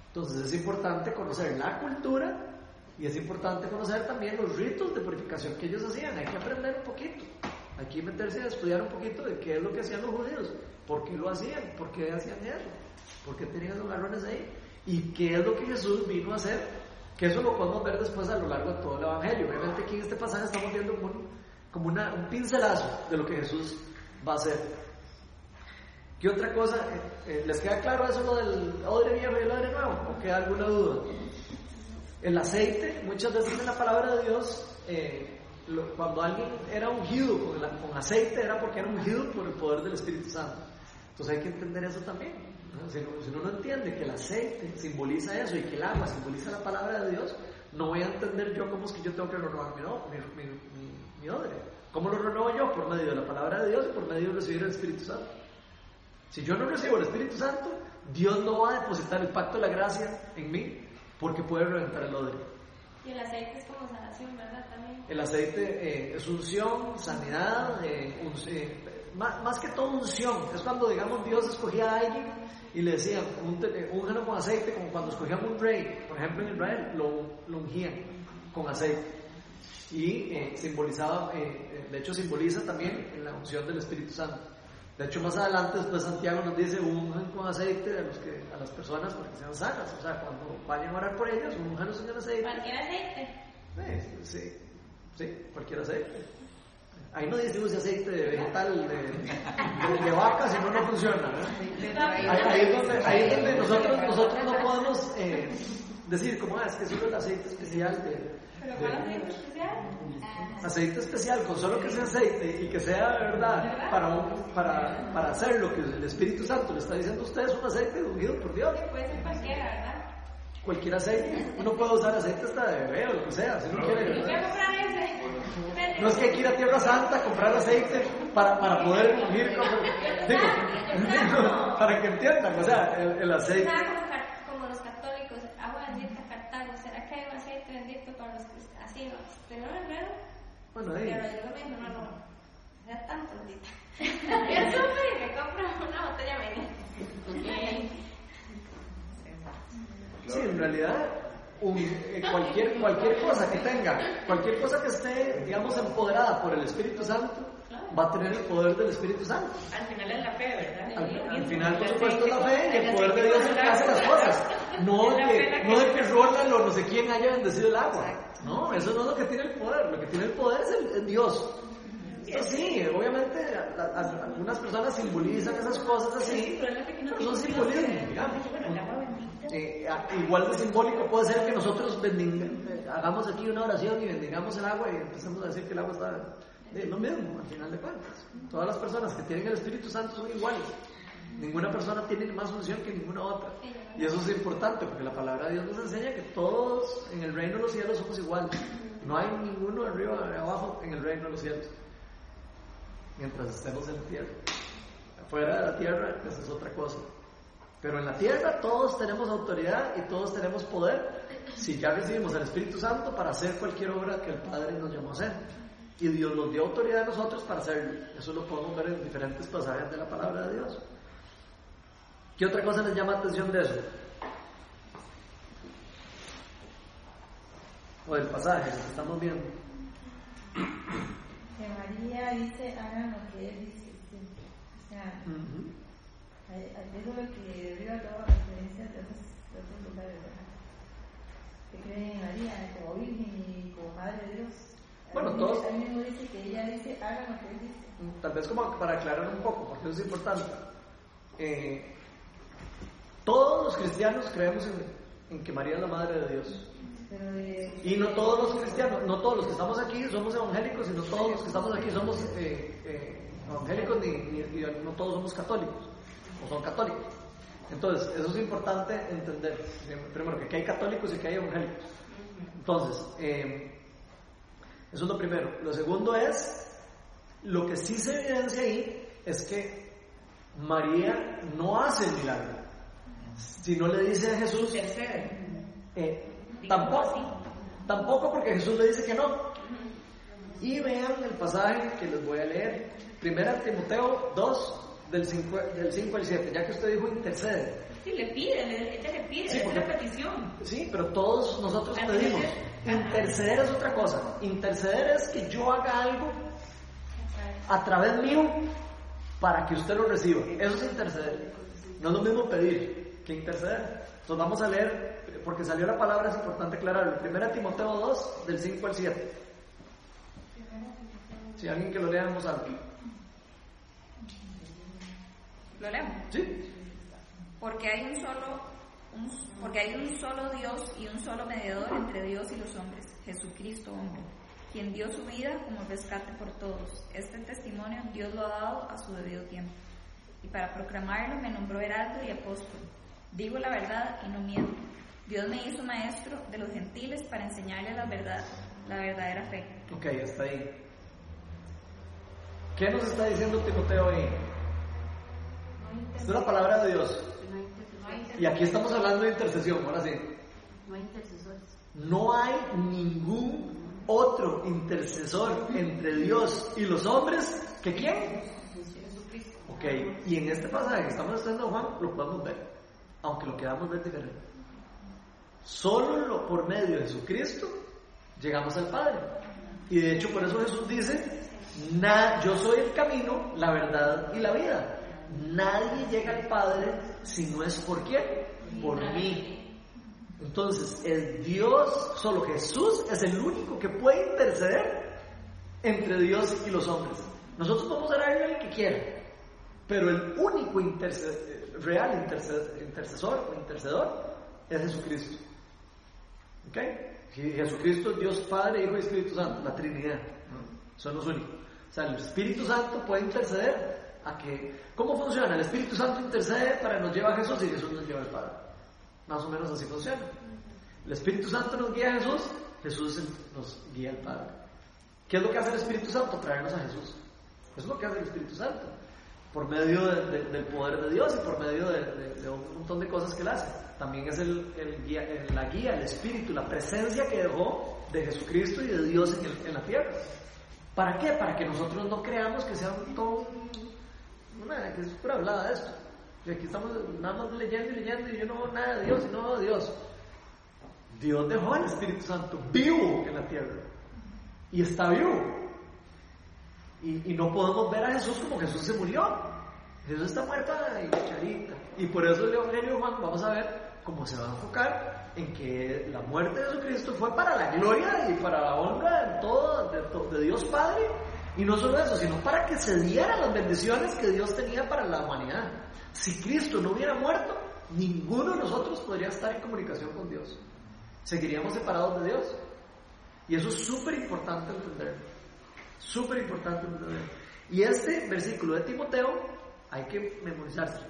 Entonces es importante conocer la cultura y es importante conocer también los ritos de purificación que ellos hacían. Hay que aprender un poquito. Hay que meterse a estudiar un poquito de qué es lo que hacían los judíos, por qué lo hacían, por qué hacían eso, por qué tenían esos garrones ahí, y qué es lo que Jesús vino a hacer, que eso lo podemos ver después a lo largo de todo el Evangelio. Obviamente aquí en este pasaje estamos viendo como, un, como una, un pincelazo de lo que Jesús va a hacer. ¿Qué otra cosa? Eh, eh, ¿Les queda claro eso lo del odre viejo y el odre nuevo? ¿O queda alguna duda? El aceite, muchas veces en la palabra de Dios, eh, cuando alguien era ungido con, aceite, era porque era ungido por el poder del Espíritu Santo. Entonces hay que entender eso también. Si, uno, no entiende que el aceite simboliza eso y que el agua simboliza la palabra de Dios, no voy a entender yo cómo es que yo tengo que renovar mi, mi, odre. ¿Cómo lo renuevo yo? Por medio de la palabra de Dios y por medio de recibir el Espíritu Santo. Si yo no recibo el Espíritu Santo, Dios no va a depositar el pacto de la gracia en mí porque puede reventar el odre. Y el aceite es como sanación, ¿verdad? El aceite eh, es unción, sanidad, eh, un- eh, más, más que todo unción. Es cuando, digamos, Dios escogía a alguien y le decían, un, te- úngelo con aceite, como cuando escogían un rey, por ejemplo en Israel, lo, lo ungían con aceite. Y eh, simbolizaba, eh, eh, de hecho simboliza también en la unción del Espíritu Santo. De hecho, más adelante, después Santiago nos dice, unjan con aceite a, los que, a las personas para que sean sanas. O sea, cuando vayan a orar por ellas, unjanlos en el aceite. Cualquier aceite. Eh, sí, sí, cualquier aceite. Ahí no dice use aceite de vegetal, de, de, de vaca, si no, no funciona. Ahí, ahí es donde, ahí es donde nosotros, nosotros no podemos eh, decir, como ah, es que solo el aceite especial de, ¿Pero cuál aceite especial? aceite especial, con solo que sea aceite y que sea de verdad para, un- para, para hacer lo que el Espíritu Santo le está diciendo a ustedes, un aceite ungido por Dios. Puede ser cualquiera, ¿verdad? Cualquier aceite, uno puede usar aceite hasta de bebé o lo que sea, si uno quiere. No es que hay que ir a Tierra Santa a comprar aceite para, para poder digo, digo, para que entiendan, o sea, el, el aceite. Nada como, car- como los católicos, agua bendita Cartago. ¿Será que hay un aceite bendito para los cristianos? Así, ¿no? Pero no, no. Bueno, Pero ahí. yo me dijo, no, no. Era tan bendita. Yo supe y me compro una botella bendita. Sí, en realidad, un- eh, cualquier, cualquier cosa que tenga, cualquier cosa que esté, digamos, por el Espíritu Santo, va a tener el poder del Espíritu Santo. Al final es la fe, ¿verdad? Al, al final, por supuesto, es la fe y el poder de Dios que hace las cosas. No de que, no de que Ronald o no sé quién haya bendecido el agua. No, eso no es lo que tiene el poder. Lo que tiene el poder es el, Dios. Sí, obviamente, algunas personas simbolizan esas cosas así, pero son simbolismos, digamos. Eh, igual de simbólico puede ser que nosotros bendiga- hagamos aquí una oración y bendigamos el agua y empecemos a decir que el agua está... Es lo mismo, al final de cuentas. Todas las personas que tienen el Espíritu Santo son iguales. Ninguna persona tiene más función que ninguna otra. Y eso es importante porque la palabra de Dios nos enseña que todos en el reino de los cielos somos iguales. No hay ninguno arriba de abajo en el reino de los cielos. Mientras estemos en la tierra. Fuera de la tierra, esa es otra cosa. Pero en la tierra todos tenemos autoridad y todos tenemos poder si ya recibimos el Espíritu Santo para hacer cualquier obra que el Padre nos llamó a hacer. Y Dios nos dio autoridad a nosotros para hacerlo. Eso lo podemos ver en diferentes pasajes de la palabra de Dios. ¿Qué otra cosa les llama la atención de eso? O del pasaje que estamos viendo. Que María dice, hagan lo que él dice. sí. O sea, hay- hay- eso es lo que derriba todas las creencias de otros, de otros lugares, creen en María como Virgen y como Madre de Dios. Bueno, Ahí- todos- Ahí mismo dice que ella dice, hagan lo que él dice. Tal vez como para aclarar un poco, porque eso es importante. Eh, todos los cristianos creemos en, en que María es la Madre de Dios. Pero de, Y no todos los cristianos, no todos los que estamos aquí somos evangélicos y no todos los que estamos aquí somos eh, eh, evangélicos ni, ni- y no todos somos católicos o son católicos. Entonces, eso es importante entender. eh, Primero, que aquí hay católicos y que hay evangélicos. Entonces, eh, eso es lo primero. Lo segundo es, lo que sí se evidencia ahí es que María no hace el milagro. Si no le dice a Jesús, eh, tampoco, tampoco porque Jesús le dice que no. Y vean el pasaje que les voy a leer. Primera Timoteo 2, del 5, del 5 al 7, ya que usted dijo intercede. Sí, le pide, ella le pide, Sí, es porque- una petición. Sí, pero todos nosotros pedimos. Interceder es otra cosa. Interceder es que yo haga algo a través mío para que usted lo reciba. Eso es interceder. No es lo mismo pedir que interceder. Entonces vamos a leer, porque salió la palabra, es importante aclararlo. 1 Timoteo 2, del 5 al 7. Si alguien que lo lea en voz alta. ¿Lo leemos? ¿Sí? Porque hay un solo un- porque hay un solo Dios y un solo mediador entre Dios y los hombres, Jesucristo hombre, quien dio su vida como rescate por todos. Este testimonio Dios lo ha dado a su debido tiempo. Y para proclamarlo me nombró heraldo y apóstol. Digo la verdad y no miento. Dios me hizo maestro de los gentiles para enseñarles la verdad, la verdadera fe. Ok, está ahí. ¿Qué nos está diciendo Timoteo ahí? Es la palabra de Dios. Y aquí estamos hablando de intercesión, ahora sí. No hay intercesores. No hay ningún otro intercesor entre Dios y los hombres que quién. Ok, y en este pasaje que estamos estudiando Juan lo podemos ver, aunque lo queramos ver diferente. Solo lo- por medio de Jesucristo llegamos al Padre. Y de hecho por eso Jesús dice, "Na- yo soy el camino, la verdad y la vida. Nadie llega al Padre si no es por quién, por mí. Entonces, el Dios, solo Jesús es el único que puede interceder entre Dios y los hombres. Nosotros podemos orarle al que quiera, pero el único interce- real interce- intercesor o intercedor es Jesucristo. ¿Ok? Jesucristo es Dios Padre, Hijo y Espíritu Santo, la Trinidad. Son los únicos. O sea, el Espíritu Santo puede interceder a que... ¿Cómo funciona? El Espíritu Santo intercede para nos lleve a Jesús y Jesús nos lleva al Padre. Más o menos así funciona. El Espíritu Santo nos guía a Jesús, Jesús nos guía al Padre. ¿Qué es lo que hace el Espíritu Santo? Traernos a Jesús. Eso es lo que hace el Espíritu Santo. Por medio de- de- del poder de Dios y por medio de, un montón de cosas que él hace. También es el, la guía, el Espíritu, la presencia que dejó de Jesucristo y de Dios en, la tierra. ¿Para qué? Para que nosotros no creamos que sea todo un- una, que es pura hablada esto. Y aquí estamos nada más leyendo y leyendo y yo no veo nada de Dios y no veo a Dios. Dios dejó al Espíritu Santo vivo en la tierra. Y está vivo. Y, y no podemos ver a Jesús como Jesús se murió. Jesús está muerto y charita. Y por eso el Evangelio Juan vamos a ver cómo se va a enfocar en que la muerte de Jesucristo fue para la gloria y para la honra de, todo, de, de Dios Padre. Y no solo eso, sino para que se dieran las bendiciones que Dios tenía para la humanidad. Si Cristo no hubiera muerto, ninguno de nosotros podría estar en comunicación con Dios. Seguiríamos separados de Dios. Y eso es súper importante entender. Súper importante entender. Y este versículo de Timoteo hay que memorizarse.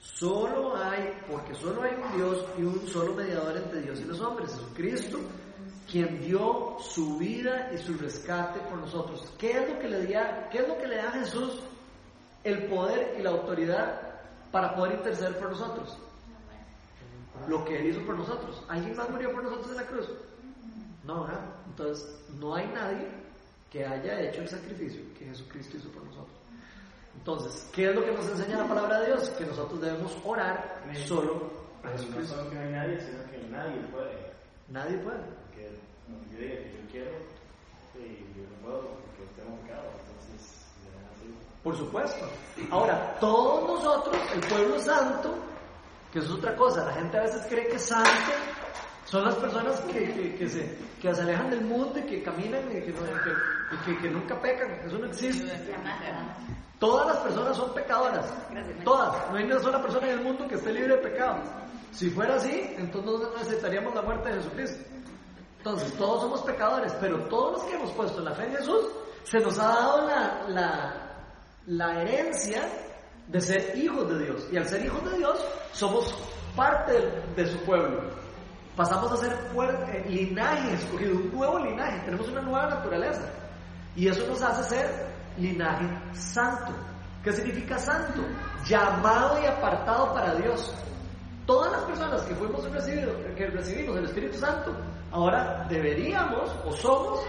Solo hay, porque solo hay un Dios y un solo mediador entre Dios y los hombres, Jesucristo, quien dio su vida y su rescate por nosotros. ¿Qué es lo que le da, qué es lo que le da a Jesús el poder y la autoridad para poder interceder por nosotros? Lo que Él hizo por nosotros. ¿Alguien más murió por nosotros en la cruz? No, ¿verdad? Entonces, no hay nadie que haya hecho el sacrificio que Jesucristo hizo por nosotros. Entonces, ¿qué es lo que nos enseña la palabra de Dios? Que nosotros debemos orar solo a Pero no Jesucristo. solo que no hay nadie, sino que nadie puede. Nadie puede. Yo diga que yo quiero y yo no puedo porque tengo pecado. Entonces, ya así. Por supuesto. Ahora, todos nosotros, el pueblo santo, que eso es otra cosa, la gente a veces cree que santo son las personas que, que, que se, que se alejan del mundo y que caminan y que, no- que- y que- que nunca pecan. Eso no existe. Todas las personas son pecadoras. Todas. No hay una sola persona en el mundo que esté libre de pecado. Si fuera así, entonces no necesitaríamos la muerte de Jesucristo. Entonces, todos somos pecadores, pero todos los que hemos puesto la fe en Jesús, se nos ha dado la, la, herencia de ser hijos de Dios. Y al ser hijos de Dios, somos parte de, su pueblo. Pasamos a ser eh, linaje escogido, un nuevo linaje. Tenemos una nueva naturaleza. Y eso nos hace ser linaje santo. ¿Qué significa santo? Llamado y apartado para Dios. Todas las personas que fuimos recibido, que recibimos el Espíritu Santo, ahora deberíamos o somos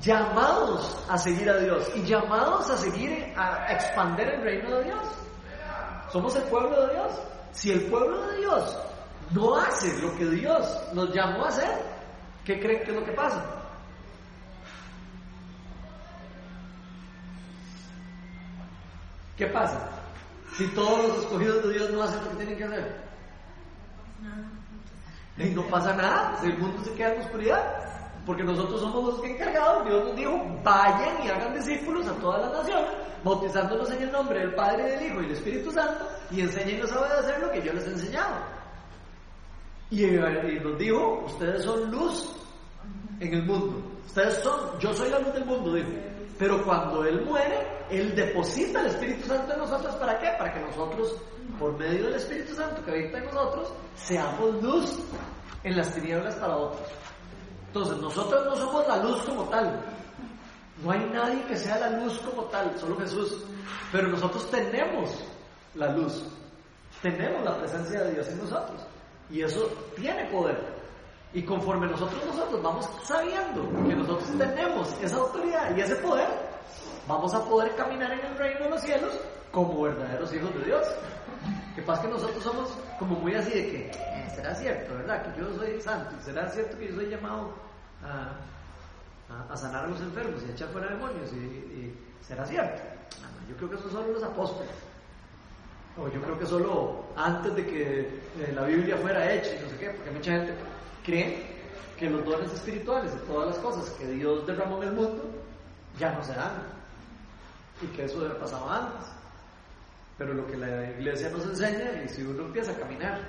llamados a seguir a Dios y llamados a seguir a expandir el reino de Dios. Somos el pueblo de Dios. Si el pueblo de Dios no hace lo que Dios nos llamó a hacer, ¿qué creen que es lo que pasa? ¿Qué pasa? Si todos los escogidos de Dios no hacen lo que tienen que hacer. Y no pasa nada, si el mundo se queda en oscuridad. Porque nosotros somos los que encargados. Dios nos dijo, vayan y hagan discípulos a todas las naciones, bautizándolos en el nombre del Padre, del Hijo y del Espíritu Santo, y enséñenlos a obedecer lo que yo les he enseñado. Y, y nos dijo, ustedes son luz en el mundo. Ustedes son, yo soy la luz del mundo, dijo. Pero cuando Él muere, Él deposita el Espíritu Santo en nosotros. ¿Para qué? Para que nosotros, por medio del Espíritu Santo que habita en nosotros, seamos luz en las tinieblas para otros. Entonces, nosotros no somos la luz como tal. No hay nadie que sea la luz como tal, solo Jesús. Pero nosotros tenemos la luz. Tenemos la presencia de Dios en nosotros. Y eso tiene poder. Y conforme nosotros nosotros vamos sabiendo que nosotros tenemos esa autoridad y ese poder, vamos a poder caminar en el reino de los cielos como verdaderos hijos de Dios. Que pasa que nosotros somos como muy así de que, eh, será cierto, ¿verdad? Que yo soy santo, será cierto que yo soy llamado a, a, sanar a los enfermos y a echar fuera demonios, y, será cierto. yo creo que eso son los apóstoles. O yo creo que solo antes de que eh, la Biblia fuera hecha y no sé qué, porque mucha gente creen que los dones espirituales y todas las cosas que Dios derramó en el mundo ya no se dan y que eso debe pasado antes. Pero lo que la iglesia nos enseña, y si uno empieza a caminar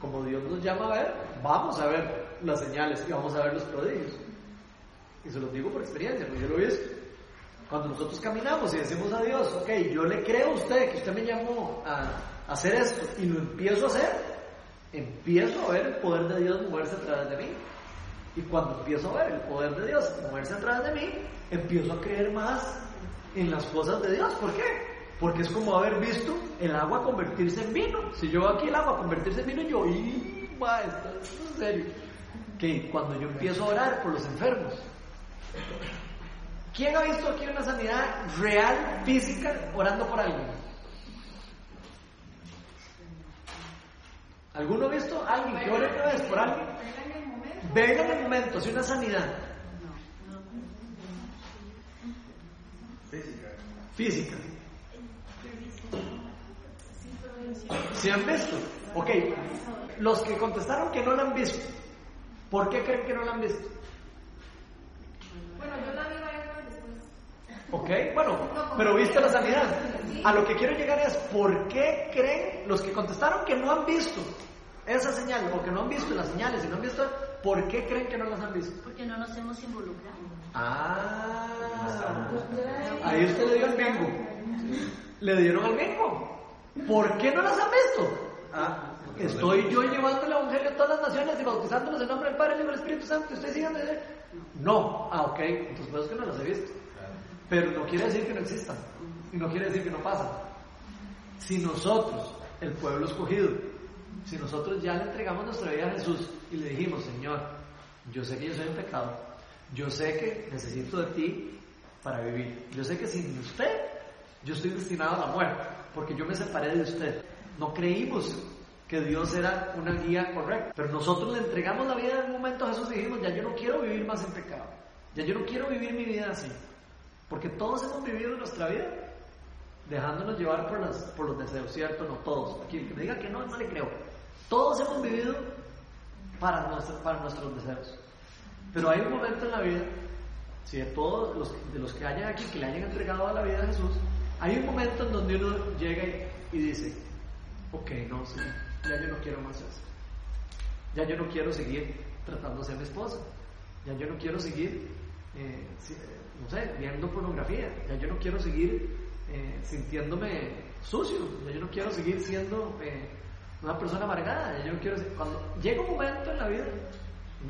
como Dios nos llama a ver, vamos a ver las señales y vamos a ver los prodigios. Y se los digo por experiencia, porque yo lo he visto. Cuando nosotros caminamos y decimos a Dios, ok, yo le creo a usted que usted me llamó a hacer esto y lo empiezo a hacer, empiezo a ver el poder de Dios moverse a través de mí. Y cuando empiezo a ver el poder de Dios moverse a través de mí, empiezo a creer más en las cosas de Dios. ¿Por qué? Porque es como haber visto el agua convertirse en vino. Si yo veo aquí el agua convertirse en vino, yo, ¡y! esto es en serio. Que cuando yo empiezo a orar por los enfermos, ¿quién ha visto aquí una sanidad real, física, orando por alguien? ¿Alguno ha visto a alguien que ore una vez por alguien? Venga en el momento, hace una sanidad. Física. ¿Se han visto? Ok, los que contestaron que no la han visto, ¿por qué creen que no la han visto? Bueno, yo la vi. Ok, bueno, pero viste la sanidad. A lo que quiero llegar es, ¿por qué creen los que contestaron que no han visto esa señal o que no han visto las señales y no han visto, ¿por qué creen que no las han visto? Porque no nos hemos involucrado. Ah, ahí usted le dio al bingo. Le dieron al bingo. ¿Por qué no las han visto? Ah, estoy yo llevando el evangelio a todas las naciones y bautizándolos en nombre del Padre y del Espíritu Santo. ¿Y ustedes de No. Ah, ok. Entonces, pues es que no las he visto. Pero no quiere decir que no existan. Y no quiere decir que no pasan. Si nosotros, el pueblo escogido, si nosotros ya le entregamos nuestra vida a Jesús y le dijimos, Señor, yo sé que yo soy un pecado, yo sé que necesito de ti para vivir, yo sé que sin usted yo estoy destinado a la muerte, porque yo me separé de usted. No creímos que Dios era una guía correcta, pero nosotros le entregamos la vida en un momento a Jesús y dijimos, ya yo no quiero vivir más en pecado, ya yo no quiero vivir mi vida así, porque todos hemos vivido nuestra vida dejándonos llevar por, las, por los deseos, ¿cierto? No todos. Aquí el que me diga que no, no le creo. Todos hemos vivido para, para nuestros deseos. Pero hay un momento en la vida, si de todos los, de los que hayan aquí, que le hayan entregado a la vida a Jesús, hay un momento en donde uno llega y, dice, ok, no, sí, ya yo no quiero más eso. Ya yo no quiero seguir tratándose de mi esposa. Ya yo no quiero seguir, eh, no sé, viendo pornografía. Ya yo no quiero seguir eh, sintiéndome sucio. Ya yo no quiero seguir siendo... Eh, una persona amargada. Yo quiero cuando llega un momento en la vida,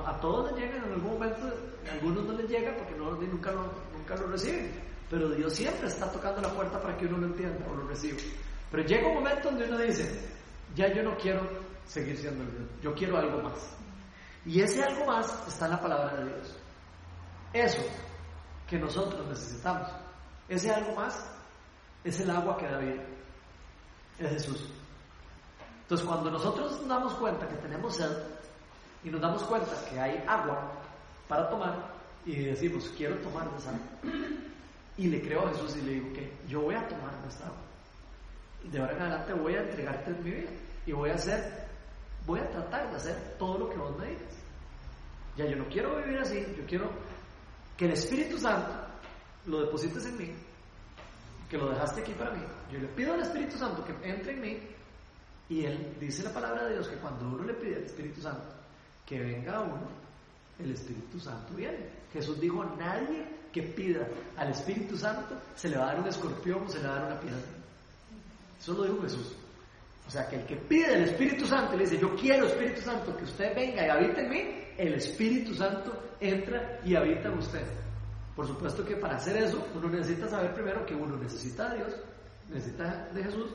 a todos les llega, en algún momento, a algunos no les llega porque no, nunca, lo, nunca lo reciben. Pero Dios siempre está tocando la puerta para que uno lo entienda o lo reciba. Pero llega un momento donde uno dice, ya yo no quiero seguir siendo el Dios, yo quiero algo más. Y ese algo más está en la palabra de Dios. Eso que nosotros necesitamos, ese algo más es el agua que da vida, es Jesús. Entonces, cuando nosotros nos damos cuenta que tenemos sed y nos damos cuenta que hay agua para tomar y decimos, quiero tomar de esa agua, y le creo a Jesús y le digo que yo voy a tomar esta agua, de ahora en adelante voy a entregarte mi vida y voy a hacer, voy a tratar de hacer todo lo que vos me digas. Ya yo no quiero vivir así, yo quiero que el Espíritu Santo lo deposites en mí, que lo dejaste aquí para mí. Yo le pido al Espíritu Santo que entre en mí y él dice la palabra de Dios que cuando uno le pide al Espíritu Santo que venga a uno, el Espíritu Santo viene. Jesús dijo, nadie que pida al Espíritu Santo se le va a dar un escorpión o se le va a dar una piedra. Eso lo dijo Jesús. O sea, que el que pide el Espíritu Santo y le dice, yo quiero Espíritu Santo, que usted venga y habite en mí, el Espíritu Santo entra y habita en usted. Por supuesto que para hacer eso uno necesita saber primero que uno necesita a Dios, necesita de Jesús,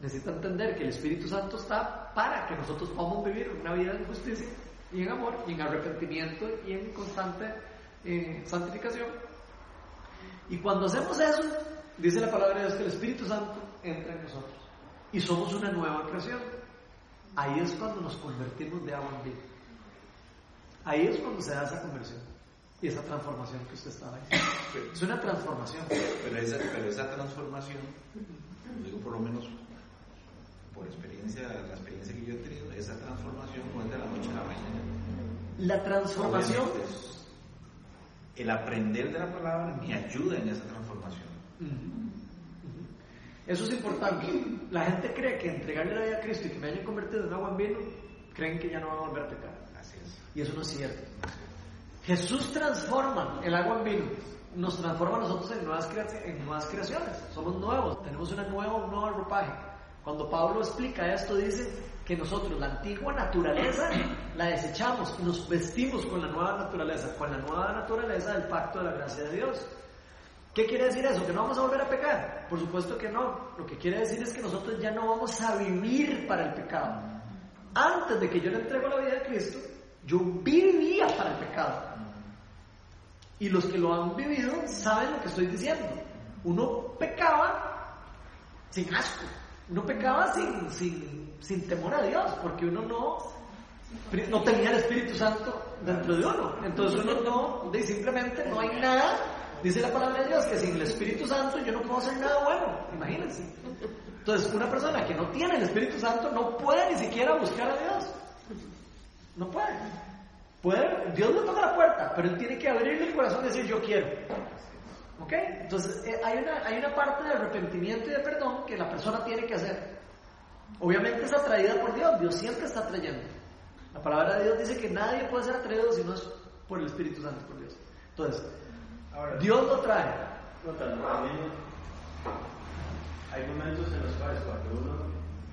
necesita entender que el Espíritu Santo está para que nosotros podamos vivir una vida en justicia y en amor y en arrepentimiento y en constante eh, santificación. Y cuando hacemos eso, dice la palabra de Dios que el Espíritu Santo entra en nosotros y somos una nueva creación. Ahí es cuando nos convertimos de agua en vino. Ahí es cuando se da esa conversión y esa transformación que usted estaba diciendo. Es una transformación. Pero esa, pero esa transformación, lo digo por lo menos por experiencia, la experiencia que yo he tenido, esa transformación no es de la noche a la mañana. La transformación. Obviamente, el aprender de la palabra me ayuda en esa transformación. Eso es importante. La gente cree que entregarle la vida a Cristo y que me hayan convertido en agua en vino, creen que ya no van a volver a pecar. Así es. Y eso no es cierto. Jesús transforma el agua en vino, nos transforma a nosotros en nuevas, crea- en nuevas creaciones. Somos nuevos, tenemos una nueva, un nuevo ropaje. Cuando Pablo explica esto, dice que nosotros la antigua naturaleza la desechamos y nos vestimos con la nueva naturaleza, con la nueva naturaleza del pacto de la gracia de Dios. ¿Qué quiere decir eso? ¿Que no vamos a volver a pecar? Por supuesto que no. Lo que quiere decir es que nosotros ya no vamos a vivir para el pecado. Antes de que yo le entrego la vida a Cristo, yo vivía para el pecado. Y los que lo han vivido saben lo que estoy diciendo. Uno pecaba sin asco. Uno pecaba sin, sin, sin temor a Dios, porque uno no, no tenía el Espíritu Santo dentro de uno. Entonces uno no, simplemente no hay nada. Dice la palabra de Dios que sin el Espíritu Santo yo no puedo hacer nada bueno. Imagínense. Entonces una persona que no tiene el Espíritu Santo no puede ni siquiera buscar a Dios. No puede. Puede, Dios le toca la puerta, pero él tiene que abrirle el corazón y decir yo quiero. ¿Ok? Entonces eh, hay, una, hay una parte de arrepentimiento y de perdón que la persona tiene que hacer. Obviamente es atraída por Dios, Dios siempre está atrayendo. La palabra de Dios dice que nadie puede ser atraído si no es por el Espíritu Santo, por Dios. Entonces, Ahora, Dios lo trae. también hay momentos en los cuales cuando uno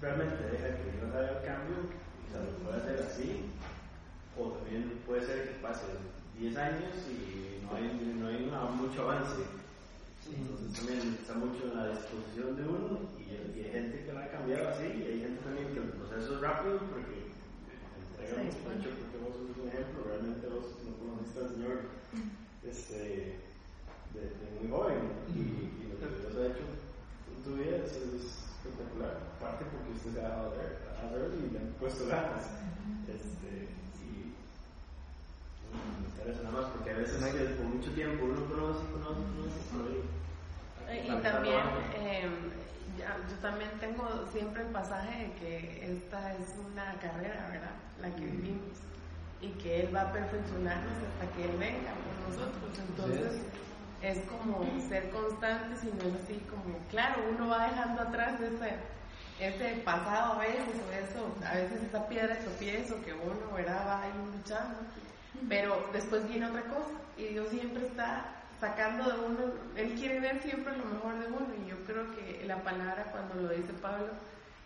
realmente deja que Dios haga el cambio, lo puede hacer así, o también puede ser que pase 10 años y no hay, no hay una- mucho avance. Entonces también está mucho en la disposición de uno y, y hay gente que la ha cambiado así y hay gente también que el proceso es rápido porque entrega mucho, porque vos sos un ejemplo, realmente vos no conociste al Señor este, de, de muy joven y, y lo que Dios ha hecho en tu vida es, es espectacular, aparte porque usted se ha dejado ver, ha dejado ver y le han puesto ganas. Este, me interesa nada más porque a veces que por mucho tiempo uno conoce, conoce, conoce, conoce. Y también, eh, ya- yo también tengo siempre el pasaje de que esta es una carrera, ¿verdad? La que vivimos. Y que Él va a perfeccionarnos hasta que Él venga por nosotros. Entonces, es como ser constantes y no es así como, claro, uno va dejando atrás ese, ese pasado a veces, o eso, a veces esa piedra de tropiezo que uno, ¿verdad? Va ahí luchando. Pero después viene otra cosa y Dios siempre está sacando de uno, Él quiere ver siempre lo mejor de uno y yo creo que la palabra cuando lo dice Pablo,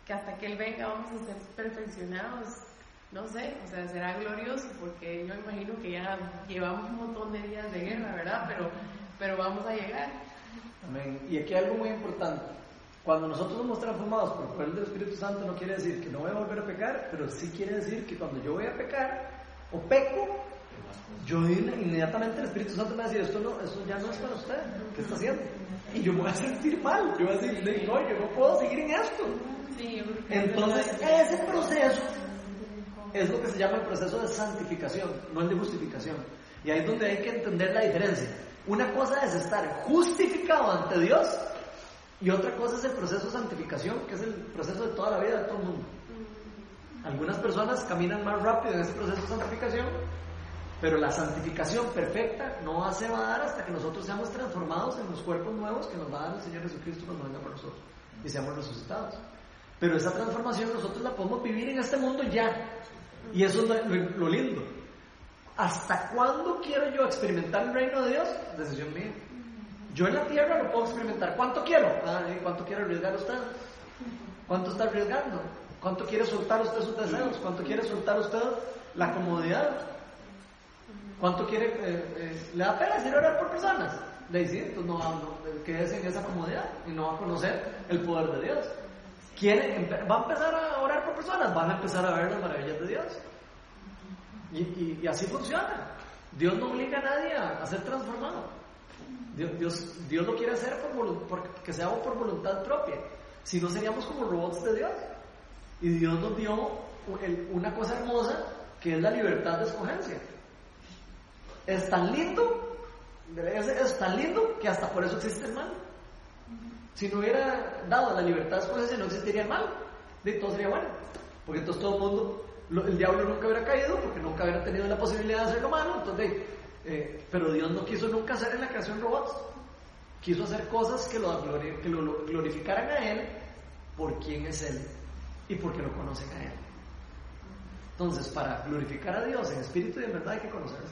que hasta que Él venga vamos a ser perfeccionados, no sé, o sea, será glorioso porque yo imagino que ya llevamos un montón de días de guerra, ¿verdad? Pero, pero vamos a llegar. Amén. Y aquí algo muy importante. Cuando nosotros somos transformados por el poder del Espíritu Santo, no quiere decir que no voy a volver a pecar, pero sí quiere decir que cuando yo voy a pecar o peco, yo in- inmediatamente el Espíritu Santo me va a decir, esto, no, esto ya no es para usted, ¿qué está haciendo? Y yo me voy a sentir mal, yo voy a decir, no, yo no puedo seguir en esto. Sí, Entonces, ese proceso es lo que se llama el proceso de santificación, no el de justificación. Y ahí es donde hay que entender la diferencia. Una cosa es estar justificado ante Dios Y otra cosa es el proceso de santificación, que es el proceso de toda la vida de todo el mundo. Algunas personas caminan más rápido en ese proceso de santificación, pero la santificación perfecta no se va a dar hasta que nosotros seamos transformados en los cuerpos nuevos que nos va a dar el Señor Jesucristo cuando venga por nosotros y seamos resucitados. Pero esa transformación nosotros la podemos vivir en este mundo ya. Y eso es lo, lo- lindo. ¿Hasta cuándo quiero yo experimentar el reino de Dios? Decisión mía. Yo en la tierra lo puedo experimentar. ¿Cuánto quiero? Ah, ¿y ¿Cuánto quiere arriesgar usted? ¿Cuánto está arriesgando? ¿Cuánto quiere soltar usted sus deseos? ¿Cuánto quiere soltar usted la comodidad? ¿Cuánto quiere, eh, eh, le da pena decir orar por personas? Le dice, entonces no, no, quédese en esa comodidad y no va a conocer el poder de Dios. ¿Quiere, ¿Va a empezar a orar por personas? Van a empezar a ver las maravillas de Dios. Y, y- y así funciona. Dios no obliga a nadie a, a ser transformado. Dios, Dios, Dios lo quiere hacer por, por- que sea por voluntad propia. Si no seríamos como robots de Dios. Y Dios nos dio una cosa hermosa que es la libertad de escogencia. Es tan lindo, es, tan lindo que hasta por eso existe el mal. Si no hubiera dado la libertad de escogencia no existiría el mal. De todo sería bueno. Porque entonces todo el mundo, el diablo nunca hubiera caído porque nunca hubiera tenido la posibilidad de hacer lo malo. Entonces, eh, pero Dios no quiso nunca hacer en la creación robots. Quiso hacer cosas que lo, glori- que lo glorificaran a Él por quién es Él y porque lo conocen a Él. Entonces, para glorificar a Dios en espíritu y en verdad hay que conocerlo.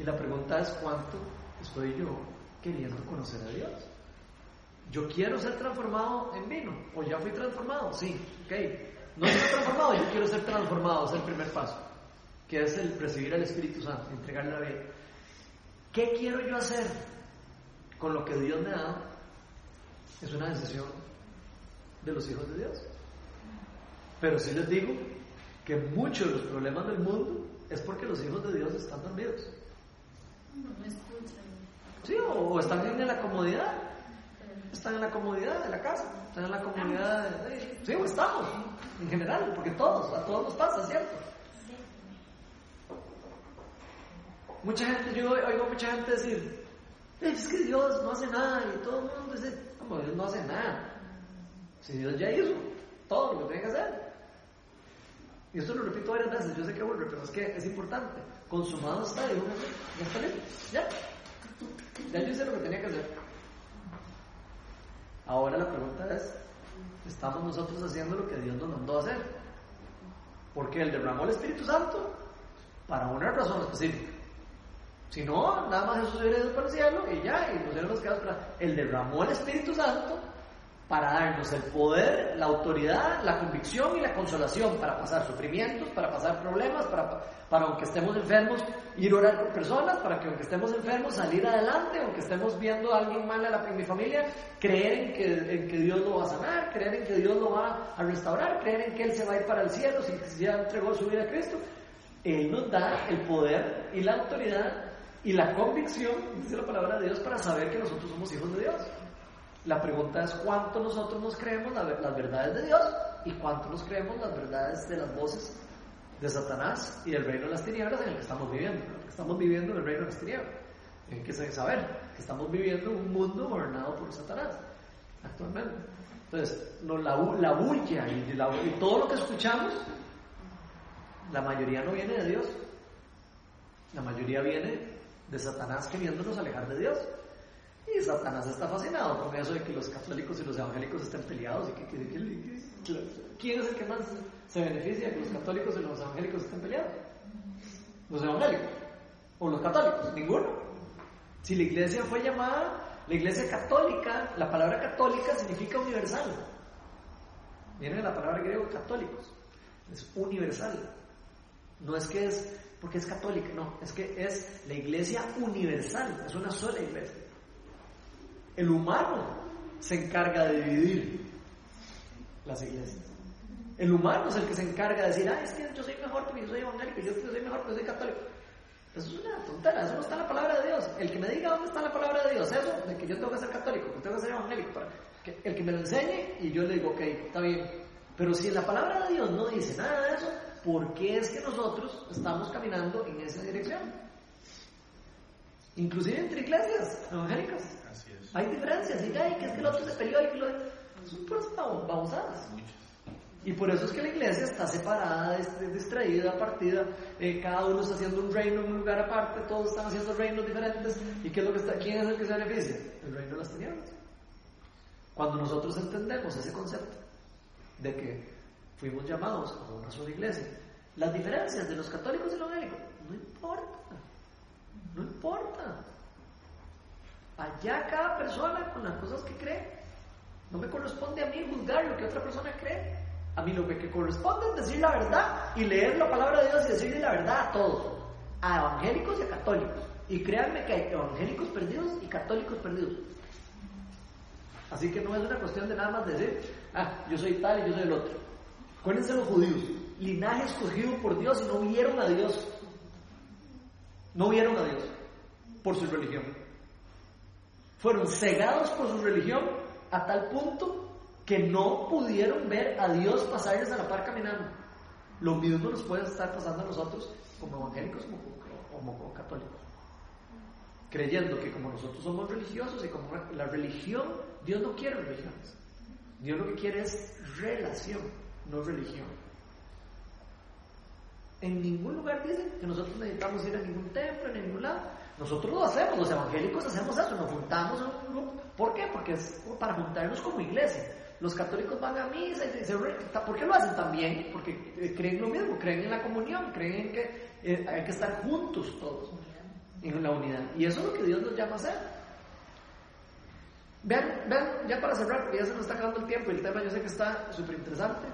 Y la pregunta es cuánto estoy yo queriendo conocer a Dios. Yo quiero ser transformado en vino, o ya fui transformado, sí, ok. No estoy transformado, yo quiero ser transformado, es el primer paso, que es el recibir al Espíritu Santo, entregarle la vida. ¿Qué quiero yo hacer con lo que Dios me ha dado? Es una decisión de los hijos de Dios. Pero sí les digo que muchos de los problemas del mundo es porque los hijos de Dios están dormidos. No escuchan. Sí, o, o están en la comodidad. Están en la comodidad de la casa. Están en la comodidad de... de- sí, o estamos. En general, porque todos, a todos nos pasa, ¿cierto? Mucha gente, yo oigo mucha gente decir, es que Dios no hace nada y todo el mundo dice, como Dios no hace nada. Si Dios ya hizo todo lo que tiene que hacer. Y esto lo repito varias veces, yo sé que vuelve, pero es que es importante. Consumado está, Jesús, ya está listo, ya. Ya yo hice lo que tenía que hacer. Ahora la pregunta es, ¿estamos nosotros haciendo lo que Dios nos mandó a hacer? Porque Él derramó el Espíritu Santo para una razón específica. Si no, nada más Jesús hubiera ido para el cielo y ya, y nos hubiéramos quedado para... Él derramó el Espíritu Santo para darnos el poder, la autoridad, la convicción y la consolación para pasar sufrimientos, para pasar problemas, para, para aunque estemos enfermos, ir a orar por personas, para que aunque estemos enfermos, salir adelante, aunque estemos viendo a alguien mal en, la, mi familia, creer en que, en que Dios lo va a sanar, creer en que Dios lo va a restaurar, creer en que Él se va a ir para el cielo si ya entregó su vida a Cristo. Él nos da el poder y la autoridad y la convicción, dice la palabra de Dios, para saber que nosotros somos hijos de Dios. La pregunta es cuánto nosotros nos creemos la- las verdades de Dios y cuánto nos creemos las verdades de las voces de Satanás y del reino de las tinieblas en el que estamos viviendo. Estamos viviendo en el reino de las tinieblas. Hay que saber que estamos viviendo en un mundo gobernado por Satanás actualmente. Entonces, no, la, la bulla y, la- y todo lo que escuchamos, la mayoría no viene de Dios. La mayoría viene de Satanás queriéndonos alejar de Dios. Y Satanás está fascinado con eso de que los católicos y los evangélicos estén peleados. Y que, que- que- ¿Quién es el que más se beneficia de que los católicos y los evangélicos estén peleados? Los evangélicos. ¿O los católicos? Ninguno. Si la iglesia fue llamada, la iglesia católica, la palabra católica significa universal. Viene de la palabra griego católicos. Es universal. No es que es porque es católica, no, es que es la iglesia universal, es una sola iglesia. El humano se encarga de dividir las iglesias. El humano es el que se encarga de decir, ah, es que yo soy mejor porque yo soy evangélico, yo soy mejor porque soy católico. Eso es una tontera, eso no está en la palabra de Dios. El que me diga dónde está la palabra de Dios, eso, de que yo tengo que ser católico, que tengo que ser evangélico, que, el que me lo enseñe y yo le digo, ok, está bien. Pero si la palabra de Dios no dice nada de eso, ¿por qué es que nosotros estamos caminando en esa dirección? Inclusive entre iglesias evangélicas. Así. Hay diferencias. Y ay, que es que el otro se peleó y que lo... Son puras. Muchas. Y por eso es que la iglesia está separada, distraída, partida, eh, cada uno está haciendo un reino en un lugar aparte, todos están haciendo reinos diferentes. ¿Y qué es lo que está, quién es el que se beneficia? El reino de las tinieblas. Cuando nosotros entendemos ese concepto de que fuimos llamados a una sola iglesia, las diferencias de los católicos y los evangélicos, no importa, no importa. Allá cada persona con las cosas que cree. No me corresponde a mí juzgar lo que otra persona cree. A mí lo que corresponde es decir la verdad y leer la palabra de Dios y decirle la verdad a todos, a evangélicos y a católicos. Y créanme que hay evangélicos perdidos y católicos perdidos. Así que no es una cuestión de nada más decir, ah, yo soy tal y yo soy el otro. Acuérdense los judíos, linaje escogido por Dios y no vieron a Dios. No vieron a Dios por su religión. Fueron cegados por su religión a tal punto que no pudieron ver a Dios pasarles a la par caminando. Lo mismo nos puede estar pasando a nosotros como evangélicos como, como, católicos. Creyendo que como nosotros somos religiosos y como la religión, Dios no quiere religiones. Dios lo que quiere es relación, no religión. En ningún lugar dicen que nosotros necesitamos ir a ningún templo, en ningún lado. Nosotros lo hacemos, los evangélicos hacemos eso, nos juntamos en un grupo. ¿Por qué? Porque es para juntarnos como iglesia. Los católicos van a misa y re- ¿Por qué lo hacen también? Porque eh, creen lo mismo, creen en la comunión, creen en que eh, hay que estar juntos todos en la unidad. Y eso es lo que Dios nos llama a hacer. Vean, vean, ya para cerrar, porque ya se nos está acabando el tiempo y el tema yo sé que está súper interesante.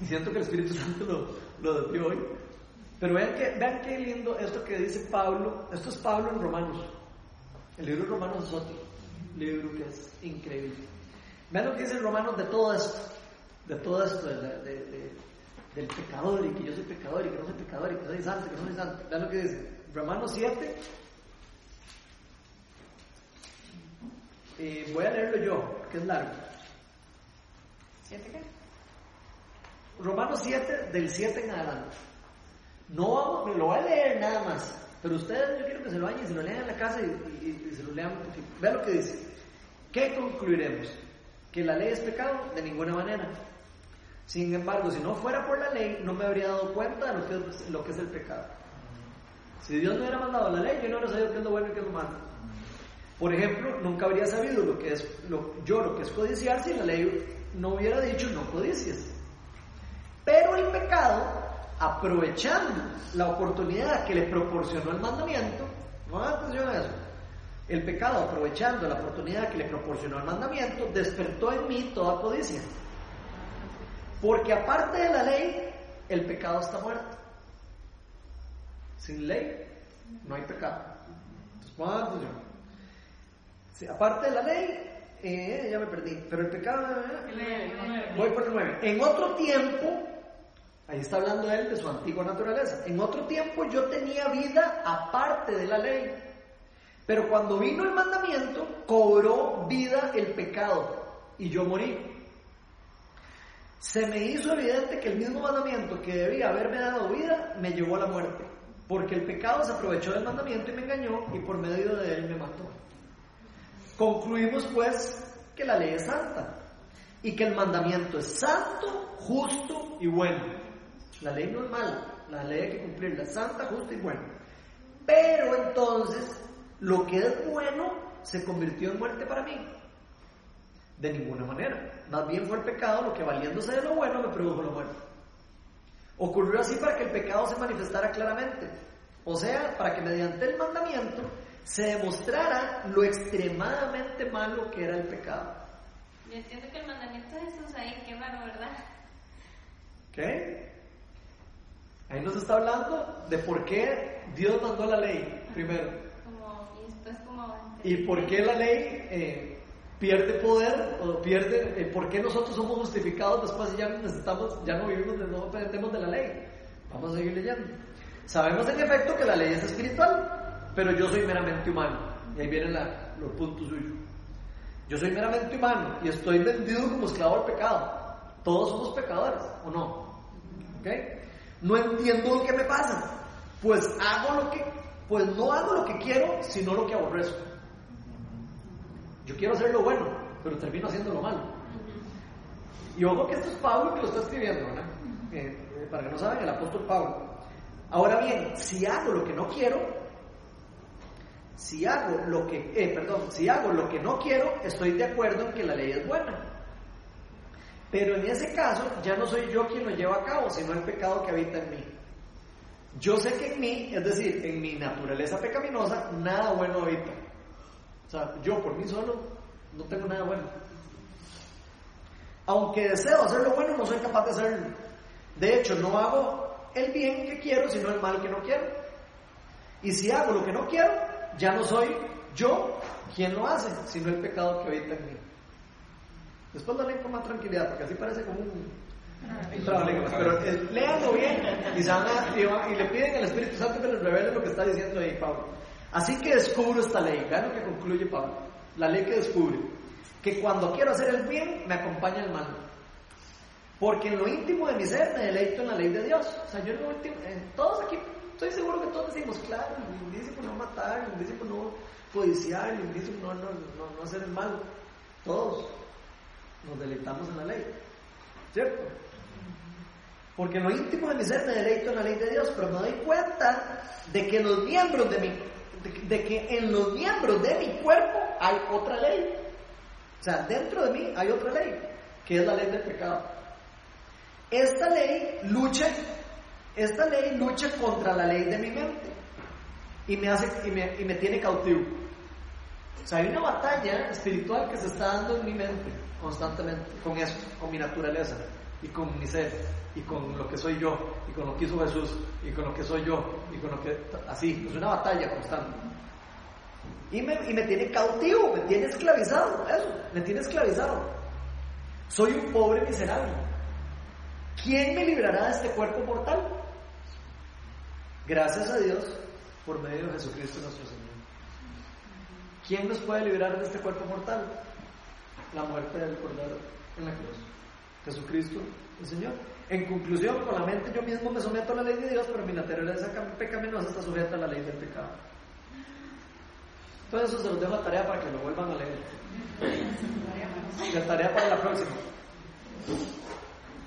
Y siento que el Espíritu Santo lo, lo desvió hoy. Pero vean, que, vean qué lindo esto que dice Pablo. Esto es Pablo en Romanos. El libro de Romanos es otro libro que es increíble. Vean lo que dice Romanos de todo esto. De todo esto, de la- de- de- del pecador y que yo soy pecador y que no soy pecador y que soy santo y que no soy santo. Vean lo que dice. Romanos 7. Eh, voy a leerlo yo, que es largo. ¿Siete qué? Romanos 7, del 7 en adelante. No me lo voy a leer nada más. Pero ustedes yo quiero que se lo vayan se lo lean en la casa y, se lo lean. Vean lo que dice. ¿Qué concluiremos? ¿Que la ley es pecado? De ninguna manera. Sin embargo, si no fuera por la ley, no me habría dado cuenta de lo que es, el pecado. Si Dios no hubiera mandado la ley, yo no hubiera sabido qué es lo bueno y qué es lo malo. Por ejemplo, nunca habría sabido lo que es lo, yo lo que es codiciar si la ley no hubiera dicho no codicies. Pero el pecado, aprovechando la oportunidad que le proporcionó el mandamiento, no atención a eso, el pecado, aprovechando la oportunidad que le proporcionó el mandamiento, despertó en mí toda codicia. Porque aparte de la ley, el pecado está muerto. Sin ley, no hay pecado. Entonces, pongan atención. Sí, aparte de la ley, eh, ya me perdí, pero el pecado... Voy por el 9. En otro tiempo, ahí está hablando él de su antigua naturaleza. En otro tiempo yo tenía vida aparte de la ley. Pero cuando vino el mandamiento, cobró vida el pecado y yo morí. Se me hizo evidente que el mismo mandamiento que debía haberme dado vida me llevó a la muerte. Porque el pecado se aprovechó del mandamiento y me engañó y por medio de él me mató. Concluimos pues que la ley es santa y que el mandamiento es santo, justo y bueno. La ley no es mala, la ley hay que cumplirla, santa, justa y buena. Pero entonces, lo que es bueno se convirtió en muerte para mí. De ninguna manera. Más bien fue el pecado lo que valiéndose de lo bueno me produjo la muerte. Ocurrió así para que el pecado se manifestara claramente. O sea, para que mediante el mandamiento se demostrara lo extremadamente malo que era el pecado. Yo entiendo que el mandamiento de Jesús ahí, qué malo, ¿verdad? ¿Ok? Ahí nos está hablando de por qué Dios mandó la ley primero. Como, y es como... Y por qué la ley eh, pierde poder o pierde, eh, por qué nosotros somos justificados después ya no necesitamos, ya no vivimos, de- no dependemos de la ley. Vamos a seguir leyendo. Sabemos en efecto que la ley es espiritual, pero yo soy meramente humano. Y ahí vienen la- los puntos suyos. Yo soy meramente humano y estoy vendido como esclavo al pecado. Todos somos pecadores, ¿o no? ¿Ok? No entiendo lo que me pasa. Pues hago lo que pues no hago lo que quiero, sino lo que aborrezco. Yo quiero hacer lo bueno, pero termino haciendo lo malo. Y ojo que esto es Pablo que lo está escribiendo, ¿verdad? Eh, eh, para que no saben, el apóstol Pablo. Ahora bien, si hago lo que no quiero, si hago lo que, eh, perdón, si hago lo que no quiero, estoy de acuerdo en que la ley es buena. Pero en ese caso ya no soy yo quien lo lleva a cabo, sino el pecado que habita en mí. Yo sé que en mí, es decir, en mi naturaleza pecaminosa, nada bueno habita. O sea, yo por mí solo no tengo nada bueno. Aunque deseo hacer lo bueno, no soy capaz de hacerlo. De hecho, no hago el bien que quiero, sino el mal que no quiero. Y si hago lo que no quiero, ya no soy yo quien lo hace, sino el pecado que habita en mí. Después lo leen con más tranquilidad, porque así parece como un. Pero eh, léanlo bien y, a- le piden al Espíritu Santo que les revele lo que está diciendo ahí Pablo. Así que descubro esta ley. Vean lo que concluye Pablo. La ley que descubre. Que cuando quiero hacer el bien, me acompaña el mal. Porque en lo íntimo de mi ser me deleito en la ley de Dios. O sea, yo en lo íntimo, en todos aquí, estoy seguro que todos decimos, claro, el lindísimo no matar, el lindísimo no codiciar, el lindísimo no, no, no, no hacer el mal. Todos nos deleitamos en la ley. ¿Cierto? Porque en lo íntimo de mi ser me deleito en la ley de Dios, pero me doy cuenta de que que en los miembros de mi cuerpo hay otra ley. O sea, dentro de mí hay otra ley, que es la ley del pecado. Esta ley lucha, esta ley lucha contra la ley de mi mente y me hace y me, y me tiene cautivo. O sea, hay una batalla espiritual que se está dando en mi mente constantemente con eso, con mi naturaleza y con mi ser y con lo que soy yo y con lo que hizo Jesús y con lo que soy yo y con lo que así, es una batalla constante. Y me, y me tiene cautivo, me tiene esclavizado, eso, me tiene esclavizado. Soy un pobre miserable. ¿Quién me librará de este cuerpo mortal? Gracias a Dios por medio de Jesucristo nuestro Señor. ¿Quién nos puede librar de este cuerpo mortal? La muerte del Cordero en la cruz. Jesucristo, el Señor. En conclusión, con la mente yo mismo me someto a la ley de Dios, pero mi naturaleza pecaminosa está sujeta a la ley del pecado. Todo eso se los dejo a tarea para que lo vuelvan a leer. De tarea para la próxima.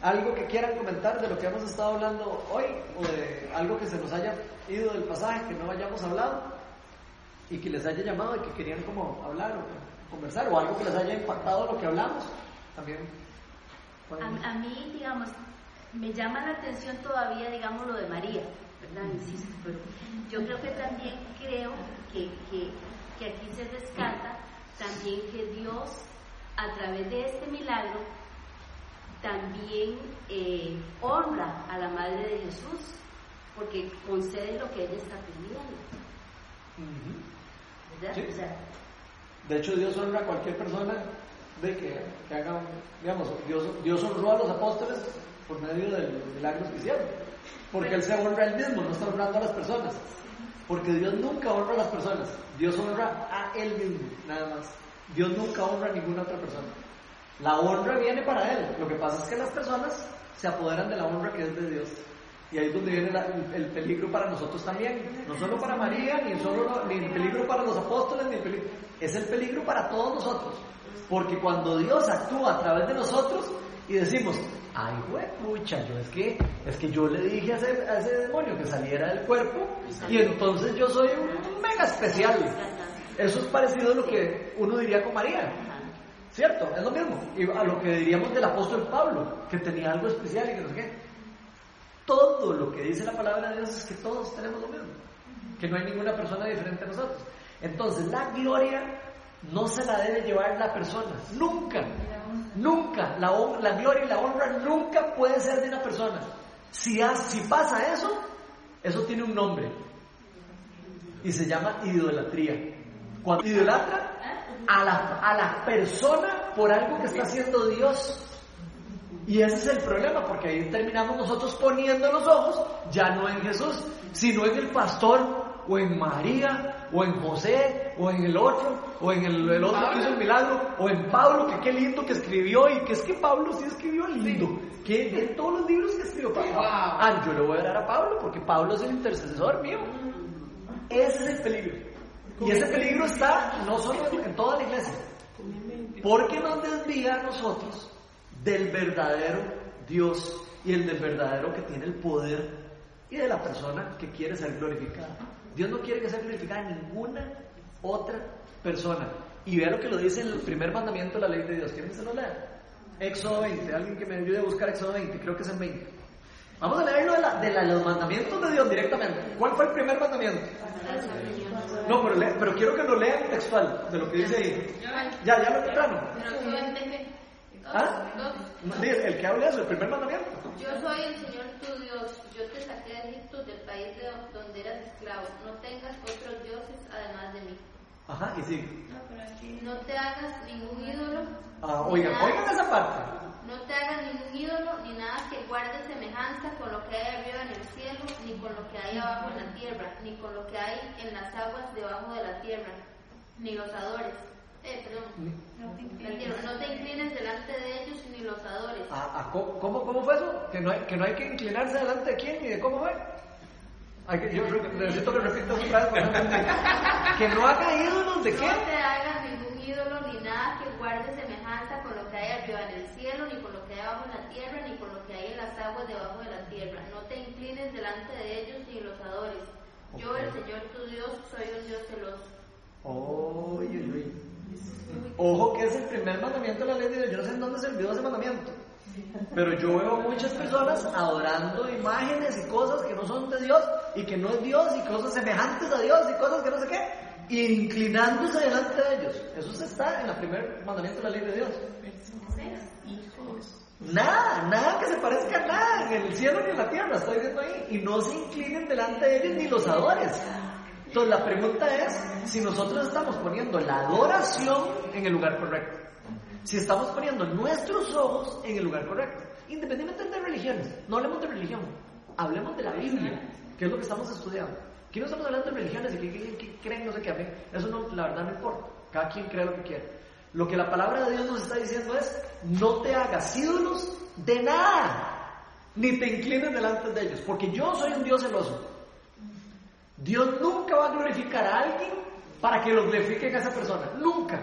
¿Algo que quieran comentar de lo que hemos estado hablando hoy? ¿O de algo que se nos haya ido del pasaje que no hayamos hablado? Y que les haya llamado y que querían como hablar o conversar. O algo que les haya impactado lo que hablamos. También. A, a mí, digamos, me llama la atención todavía, digamos, lo de María, ¿verdad? Insisto, pero yo creo que también creo que, que, que aquí se rescata también que Dios, a través de este milagro, también eh, honra a la Madre de Jesús, porque concede lo que ella está pidiendo. ¿verdad? Sí. O sea, De hecho, Dios honra a cualquier persona de que, que haga, digamos, Dios, Dios honró a los apóstoles por medio de los milagros que hicieron. Porque Él se honra a Él mismo, no está honrando a las personas. Porque Dios nunca honra a las personas, Dios honra a Él mismo, nada más. Dios nunca honra a ninguna otra persona. La honra viene para Él. Lo que pasa es que las personas se apoderan de la honra que es de Dios. Y ahí es donde viene el peligro para nosotros también. No solo para María, ni, solo, el peligro para los apóstoles, ni el peligro. Es el peligro para todos nosotros. Porque cuando Dios actúa a través de nosotros y decimos, ay, güey, pucha, yo es que, es que yo le dije a ese, a ese demonio que saliera del cuerpo y entonces yo soy un mega especial. Eso es parecido a lo que uno diría con María. ¿Cierto? Es lo mismo. Y a lo que diríamos del apóstol Pablo, que tenía algo especial y que no sé qué. Todo lo que dice la palabra de Dios es que todos tenemos lo mismo. Que no hay ninguna persona diferente a nosotros. Entonces, la gloria no se la debe llevar la persona. Nunca. Nunca. La, gloria y la honra nunca puede ser de una persona. Si pasa eso, eso tiene un nombre. Y se llama idolatría. Cuando idolatra a la, a la persona por algo que está haciendo Dios. Y ese es el problema, porque ahí terminamos nosotros poniendo los ojos ya no en Jesús, sino en el pastor, o en María, o en José, o en el otro, o en el, el otro que hizo el milagro, o en Pablo, que qué lindo que escribió, y que es que Pablo sí escribió lindo, que en todos los libros que escribió Pablo. Wow. Ah, yo le voy a dar a Pablo, porque Pablo es el intercesor mío. Ese es el peligro. Y ese peligro está no solo en toda la iglesia, porque nos desvía a nosotros del verdadero Dios y el del verdadero que tiene el poder y de la persona que quiere ser glorificada. Dios no quiere que sea glorificada ninguna otra persona. Y vea lo que lo dice el primer mandamiento de la ley de Dios. ¿Quién se lo lea? Éxodo 20. Alguien que me ayude a buscar Éxodo 20. Creo que es en 20. Vamos a leerlo de, de los mandamientos de Dios directamente. ¿Cuál fue el primer mandamiento? No, pero quiero que lo lean textual de lo que dice ahí. Ya, ya lo temprano. ¿Ah? No, dice, El que habla eso, el primer mandamiento. Yo soy el Señor tu Dios, yo te saqué de Egipto, del país de donde eras esclavo. No tengas otros dioses además de mí. Ajá, y sigue. No, pero aquí. No te hagas ningún ídolo. Ah, oigan, ni nada- oigan esa parte. No te hagas ningún ídolo ni nada que guarde semejanza con lo que hay arriba en el cielo, ni con lo que hay abajo en la tierra, ni con lo que hay en las aguas debajo de la tierra, ni los adores. Eh, perdón. No te inclines delante de ellos ni los adores. Ah, ah, ¿cómo, cómo, cómo fue eso? ¿Que no, hay, ¿Que no hay que inclinarse delante de quién y de cómo fue? Hay que, yo necesito que repitas otra vez. porque que no haga ídolos de qué? No te hagas ningún ídolo ni nada que guarde semejanza con lo que hay arriba en el cielo, ni con lo que hay abajo en la tierra, ni con lo que hay en las aguas debajo de la tierra. No te inclines delante de ellos ni los adores. Yo, el Señor tu Dios, soy un Dios celoso. Uy, uy, uy. Ojo que es el primer mandamiento de la ley de Dios. Yo no sé en dónde se olvidó ese mandamiento. Pero yo veo muchas personas adorando imágenes y cosas que no son de Dios y que no es Dios y cosas semejantes a Dios y cosas que no sé qué, inclinándose delante de ellos. Eso está en el primer mandamiento de la ley de Dios. Nada, nada que se parezca a nada en el cielo ni en la tierra, estoy viendo ahí. Y no se inclinen delante de ellos ni los adores. Entonces la pregunta es si nosotros estamos poniendo la adoración en el lugar correcto. Si estamos poniendo nuestros ojos en el lugar correcto. Independientemente de religiones. No hablemos de religión. Hablemos de la Biblia, que es lo que estamos estudiando. Aquí no estamos hablando de religiones y que, que- creen, no sé qué. Eso no, la verdad no importa. Cada quien cree lo que quiere. Lo que la palabra de Dios nos está diciendo es, no te hagas ídolos de nada, ni te inclines delante de ellos, porque yo soy un Dios celoso. Dios nunca va a glorificar a alguien para que lo glorifiquen a esa persona. Nunca.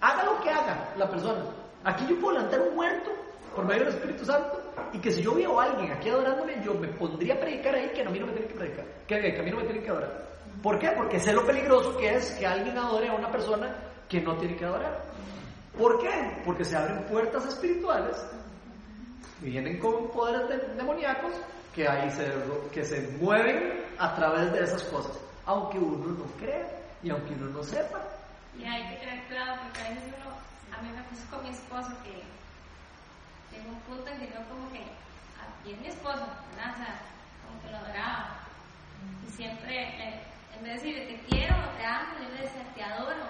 Haga lo que haga la persona. Aquí yo puedo levantar un muerto por medio del Espíritu Santo y que si yo veo a alguien aquí adorándome, yo me pondría a predicar ahí que a mí no me tienen que predicar, que, a mí no me tienen que adorar. ¿Por qué? Porque sé lo peligroso que es que alguien adore a una persona que no tiene que adorar. ¿Por qué? Porque se abren puertas espirituales y vienen con poderes de- demoníacos que ahí se, que se mueven a través de esas cosas, aunque uno no crea y aunque uno no sepa. Y hay que tener cuidado porque a veces uno, a mí me pasó con mi esposo que llegó un punto en que yo como que, y es mi esposo, ¿verdad? O sea, como que lo adoraba. Y siempre, eh, en vez de decirle te quiero te amo, yo le decía te adoro,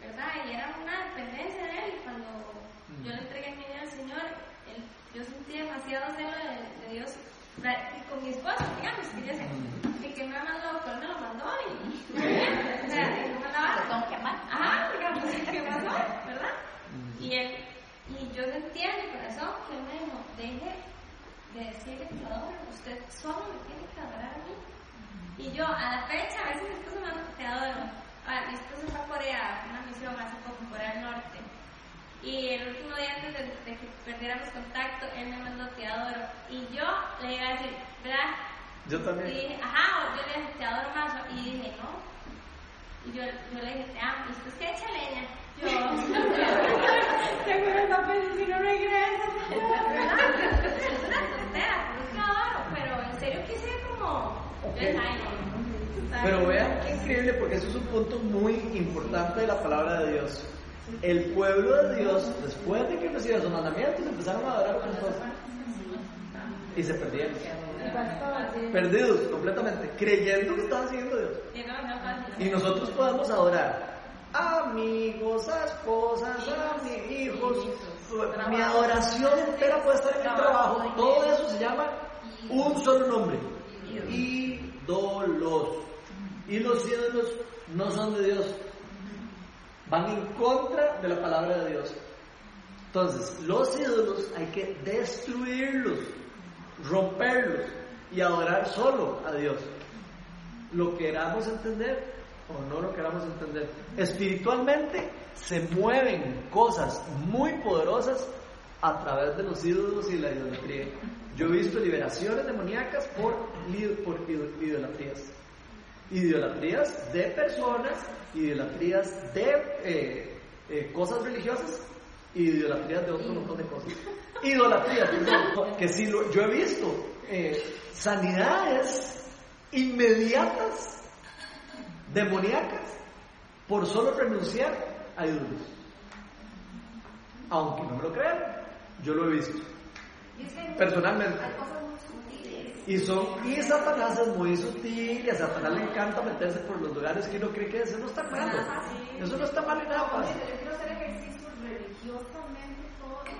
¿verdad? Y era una dependencia de él. Cuando yo le entregué mi vida al Señor, él- yo sentí demasiado celo de, de Dios. Con mi esposo, digamos, que yo sé, que, me ha mandado, él me lo mandó y, o sea, me mandaba Tengo que amar. Ajá, digamos, ¿qué pasó? ¿Verdad? Y él, y yo sentía en mi corazón que él me dijo, deje de decirle que lo adoro, usted solo me tiene que adorar a mí. Y yo, a la fecha, a veces mi esposo me dice, te adoro. Ah, mi esposo fue a Corea, una misión hace poco, Corea del Norte. Y el último día antes de, de que perdiéramos contacto, él me mandó te adoro. Y yo le iba a decir, ¿verdad? Yo Y también. dije, ajá, yo le dije, te adoro más. Y dije, no. Y yo, yo le dije, te amo. Y después, ¿qué echa leña? Yo, seguro esa vez si no regresas. Es una tontera, es que adoro. Pero en serio quise como. Yo dije, ay, no. Pero vean qué increíble, porque eso es un punto muy importante de la palabra de Dios. El pueblo de Dios, después de que recibió sus mandamientos, empezaron a adorar otras cosas. Y se perdieron. Perdidos completamente, creyendo que estaban siguiendo Dios. Y nosotros podemos adorar amigos, a esposas, a mis hijos. Mi adoración entera puede estar en el trabajo. Todo eso se llama un solo nombre. Ídolos. Y los ídolos no son de Dios. Van en contra de la palabra de Dios. Entonces, los ídolos hay que destruirlos, romperlos y adorar solo a Dios. lo queramos entender o no lo queramos entender. Espiritualmente se mueven cosas muy poderosas a través de los ídolos y la idolatría. Yo he visto liberaciones demoníacas por, por idolatrías. Idolatrías de personas, idolatrías de eh, eh, cosas religiosas y idolatrías de otro montón de cosas. Idolatrías, que si yo he visto eh, sanidades inmediatas demoníacas por solo renunciar a ídolos. Aunque no me lo crean, yo lo he visto. Personalmente. Y son, y Satanás es muy sutil, y a Satanás le encanta meterse por los lugares que uno cree que eso no está mal. Eso no está mal en nada. Yo quiero hacer ejercicios religiosamente todo el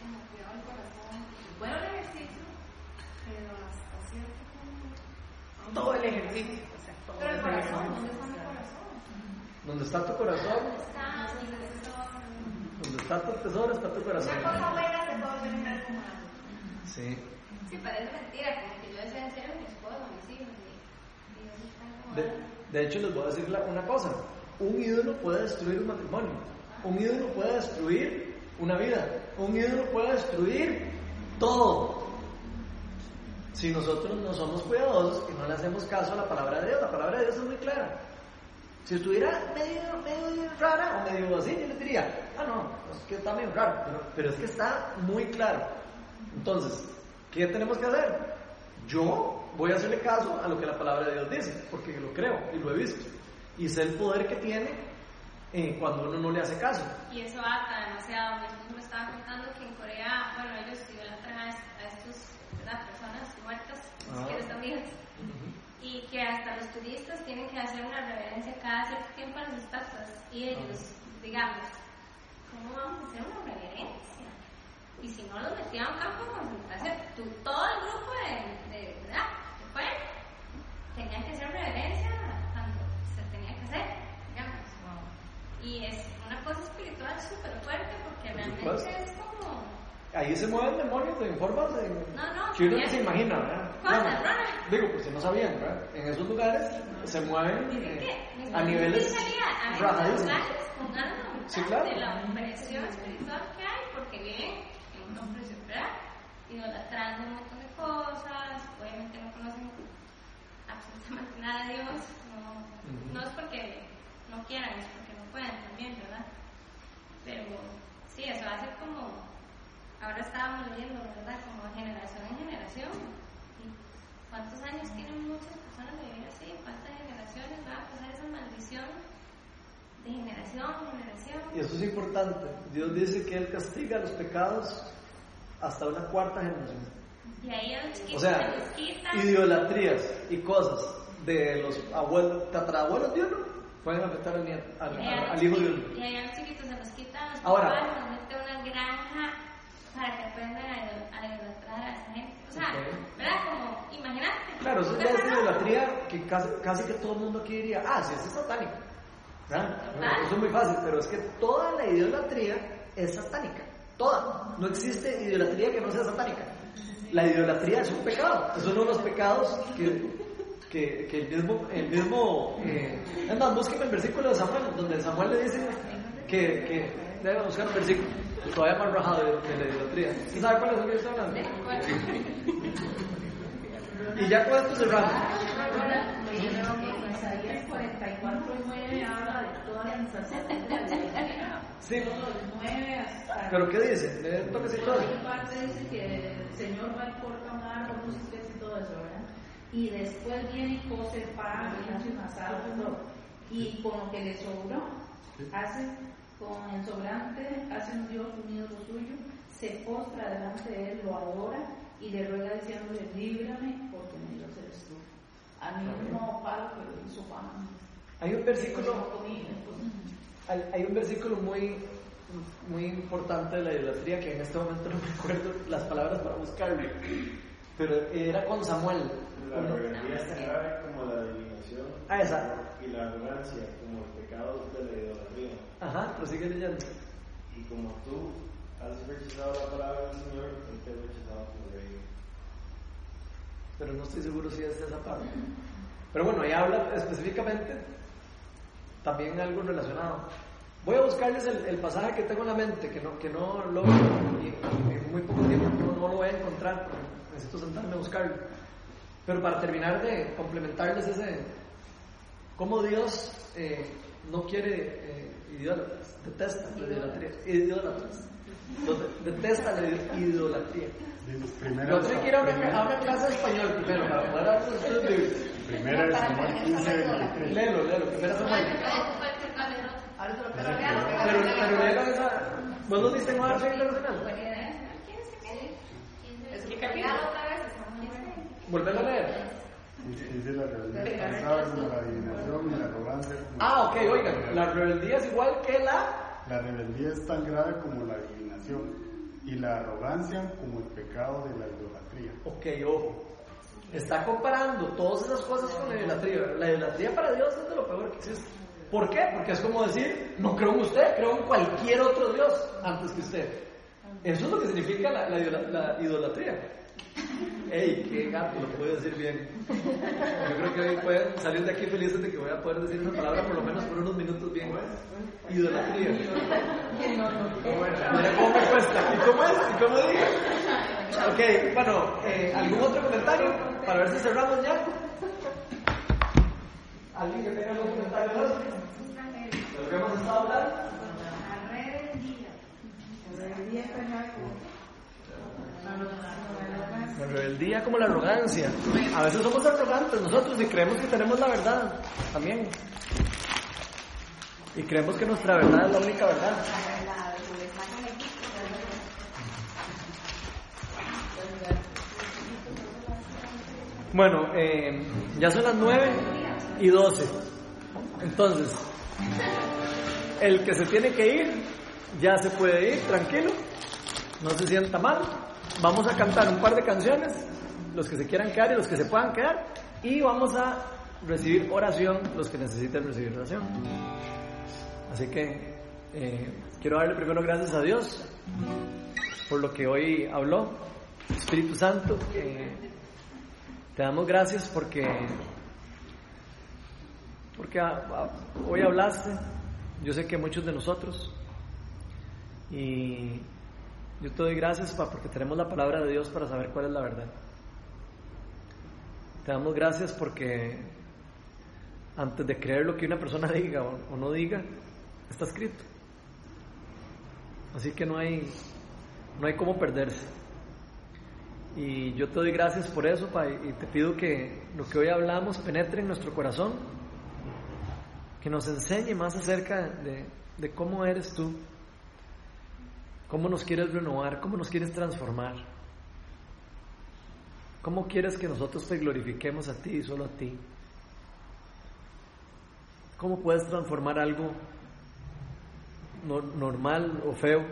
como cuidado el corazón. Bueno el ejercicio, pero hasta cierto punto. Todo el ejercicio. O sea, todo Pero el el corazón, ejercicio. ¿dónde está mi corazón? Donde está tu corazón, donde está tu tesoro, está tu corazón. Algo. Sí. Sí, parece mentira, como yo decía en serio a mi esposo, mis hijos, y, y. De, de hecho, les voy a decir una cosa. Un ídolo puede destruir un matrimonio. Un ídolo puede destruir una vida. Un ídolo puede destruir todo. Si nosotros no somos cuidadosos y no le hacemos caso a la palabra de Dios, la palabra de Dios es muy clara. Si estuviera medio, medio rara o medio así, yo les diría, ah, no, es que está medio raro, pero es que está muy claro. Entonces, ¿qué tenemos que hacer? Yo voy a hacerle caso a lo que la palabra de Dios dice, porque lo creo y lo he visto. Y sé el poder que tiene eh, cuando uno no le hace caso. Y eso ata demasiado. Mi esposo me estaba contando que en Corea, bueno, ellos idolatran a, a ¿verdad? Personas muertas, Ah. Y que hasta los turistas tienen que hacer una reverencia cada cierto tiempo a las estatuas. Y ellos, digamos, ¿cómo vamos a hacer una reverencia? Y si no los metían a un campo de concentración, tú- todo el grupo de, de ¿verdad? Fue, tenía que hacer reverencia cuando se tenía que hacer, digamos. Y es una cosa espiritual súper fuerte porque realmente supuesto. es como Ahí se mueven demonios en formas de... No, no, que uno no se imagina, ¿verdad? Cosas Bueno, raras. digo, pues si no sabían, ¿verdad? En esos lugares se mueven eh, que a niveles a lugares con ganas de Sí, claro. de la opresión espiritual que hay porque una opresión, ¿verdad? Idolatrando un montón de cosas, obviamente no conocen absolutamente nada de Dios, no, no es porque no quieran, es porque no pueden también, ¿verdad? Pero sí, eso hace como, ahora estábamos leyendo, ¿verdad? Como generación en generación. ¿Y ¿Cuántos años tienen muchas personas de vivir así? ¿Cuántas generaciones va a pasar esa maldición de generación en generación? Y eso es importante. Dios dice que Él castiga los pecados hasta una cuarta generación. Y ahí a los O sea, idolatrías y cosas de los abuelos, tatarabuelos de uno pueden afectar al, nieto, al, al- al hijo de uno. Y ahí a los chiquitos se los quitan los Ahora. papás, mete una granja para que aprendan a, idol- a idolatrar a esa gente. O sea, Ok. ¿verdad? Como, imagínate. Claro, eso es vas a- idolatría que casi, casi que todo el mundo aquí diría, ah, sí, es satánico. ¿Verdad? Total. Eso es muy fácil, pero es que toda la idolatría es satánica. Toda. No existe idolatría que no sea satánica. La idolatría es un pecado. Es uno de los pecados que, que, que el mismo... El mismo eh, es más, búsqueme el versículo de Samuel, donde Samuel le dice que... que debe buscar un versículo todavía más rajado de, de la idolatría. ¿Usted sabe cuál es el que yo estoy hablando? Y ya con esto cerramos. En Isaías 44, 9 habla de las sacerdotes. Sí, Todos los 9 hasta. pero ¿qué dice? Le toca decir todo. Parte dice que el Señor va y corta un árbol, no sé y todo eso, ¿verdad? Y después viene y cose pan y hace un asado y. Y con lo que le sobró, hace con el sobrante, hace un Dios unido lo suyo, se postra delante de él, lo adora y le ruega diciéndole, líbrame porque mi Dios eres tú. A mí no palo, pero hizo pan. Hay un versículo, hay, hay un versículo muy, muy importante de la idolatría que en este momento no me acuerdo las palabras para buscarlo, pero era con Samuel. La rebeldía es como la adivinación Ah, esa. y la arrogancia como el pecado de la idolatría. Ajá, pero sigue leyendo. Y como tú has rechazado la palabra del Señor, Él te ha rechazado tu rey. Pero no estoy seguro si es esa parte. Pero bueno, ahí habla específicamente también algo relacionado. Voy a buscarles el, el pasaje que tengo en la mente, que no, que no lo y, en muy poco tiempo no, no lo voy a encontrar, necesito sentarme a buscarlo. Pero para terminar de complementarles ese, cómo Dios eh, no quiere eh, idólatras, detesta la idolatría, de- detesta la idolatría. Primera, Yo tengo que ir a una, a una clase de español primero para poder hablar de primera de Samuel 15, 23. Léelo, léelo, primero Samuel. Ahora solo Pero, pero léelo esa. ¿Vos no diste en hora internacional? Es que capítulo otra vez estamos Volverlo a leer. Dice la rebeldía es tan grave como la adivinación y la arrogancia. como- Ah, ok, oigan, la rebeldía es igual que la. La rebeldía es tan grave como la adivinación y la arrogancia como el pecado de la idolatría. Ok, ojo. Está comparando todas esas cosas con la idolatría. La idolatría para Dios es de lo peor que existe. ¿Por qué? Porque es como decir, no creo en usted, creo en cualquier otro Dios antes que usted. Eso es lo que significa la, la idola- la idolatría. ¡Ey, qué gato! Lo puedo decir bien. Yo creo que hoy pueden salir de aquí felices de que voy a poder decir esa palabra por lo menos por unos minutos bien. Idolatría. Mira cómo me cuesta. ¿Y cómo es? ¿Y cómo digo? Ok, bueno, eh, ¿algún otro comentario para ver si cerramos ya? ¿Alguien que tenga algún comentario más? ¿De lo que hemos estado hablando? La rebeldía. La rebeldía está ya como- La rebeldía como la arrogancia. A veces somos arrogantes nosotros y creemos que tenemos la verdad también. Y creemos que nuestra verdad es la única verdad. Bueno, eh, ya son las 9 y 12. Entonces, el que se tiene que ir, ya se puede ir, tranquilo. No se sienta mal. Vamos a cantar un par de canciones, los que se quieran quedar y los que se puedan quedar. Y vamos a recibir oración, los que necesiten recibir oración. Así que eh, quiero darle primero gracias a Dios por lo que hoy habló. Espíritu Santo, te damos gracias porque, porque hoy hablaste, yo sé que muchos de nosotros, y yo te doy gracias pa, porque tenemos la palabra de Dios para saber cuál es la verdad. Te damos gracias porque antes de creer lo que una persona diga o, no diga, está escrito. Así que no hay, no hay cómo perderse. Y yo te doy gracias por eso, Pa, y te pido que lo que hoy hablamos penetre en nuestro corazón, que nos enseñe más acerca de, de cómo eres tú, cómo nos quieres renovar, cómo nos quieres transformar, cómo quieres que nosotros te glorifiquemos a ti y solo a ti. ¿Cómo puedes transformar algo no- normal o feo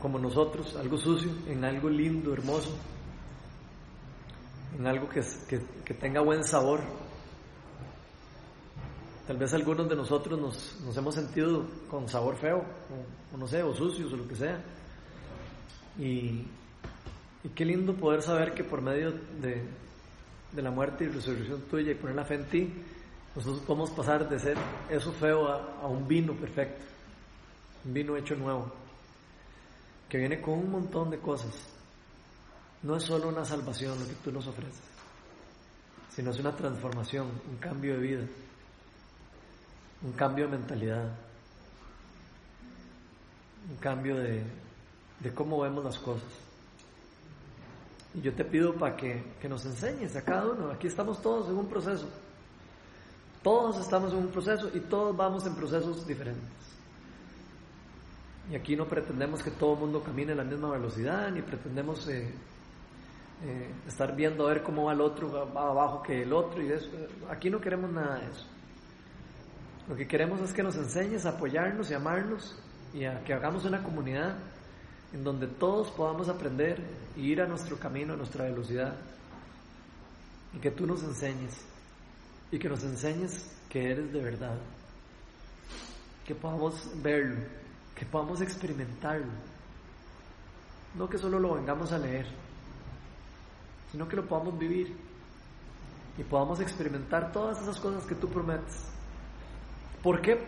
como nosotros, algo sucio, en algo lindo, hermoso? en algo que, tenga buen sabor. Tal vez algunos de nosotros nos, nos hemos sentido con sabor feo, o, o no sé, o sucios, o lo que sea. Y, qué lindo poder saber que por medio de, de la muerte y resurrección tuya y poner la fe en ti, nosotros podemos pasar de ser eso feo a, a un vino perfecto, un vino hecho nuevo, que viene con un montón de cosas. No es solo una salvación lo que tú nos ofreces, sino es una transformación, un cambio de vida, un cambio de mentalidad, un cambio de, de cómo vemos las cosas. Y yo te pido para que, que nos enseñes a cada uno. Aquí estamos todos en un proceso. Todos estamos en un proceso y todos vamos en procesos diferentes. Y aquí no pretendemos que todo el mundo camine a la misma velocidad, ni pretendemos eh, eh, estar viendo a ver cómo va el otro, va abajo que el otro y eso. Aquí no queremos nada de eso. Lo que queremos es que nos enseñes a apoyarnos y amarnos y a que hagamos una comunidad en donde todos podamos aprender y ir a nuestro camino, a nuestra velocidad. Y que tú nos enseñes y que nos enseñes que eres de verdad. Que podamos verlo, que podamos experimentarlo. No que solo lo vengamos a leer, sino que lo podamos vivir. y podamos experimentar todas esas cosas que tú prometes. ¿Por qué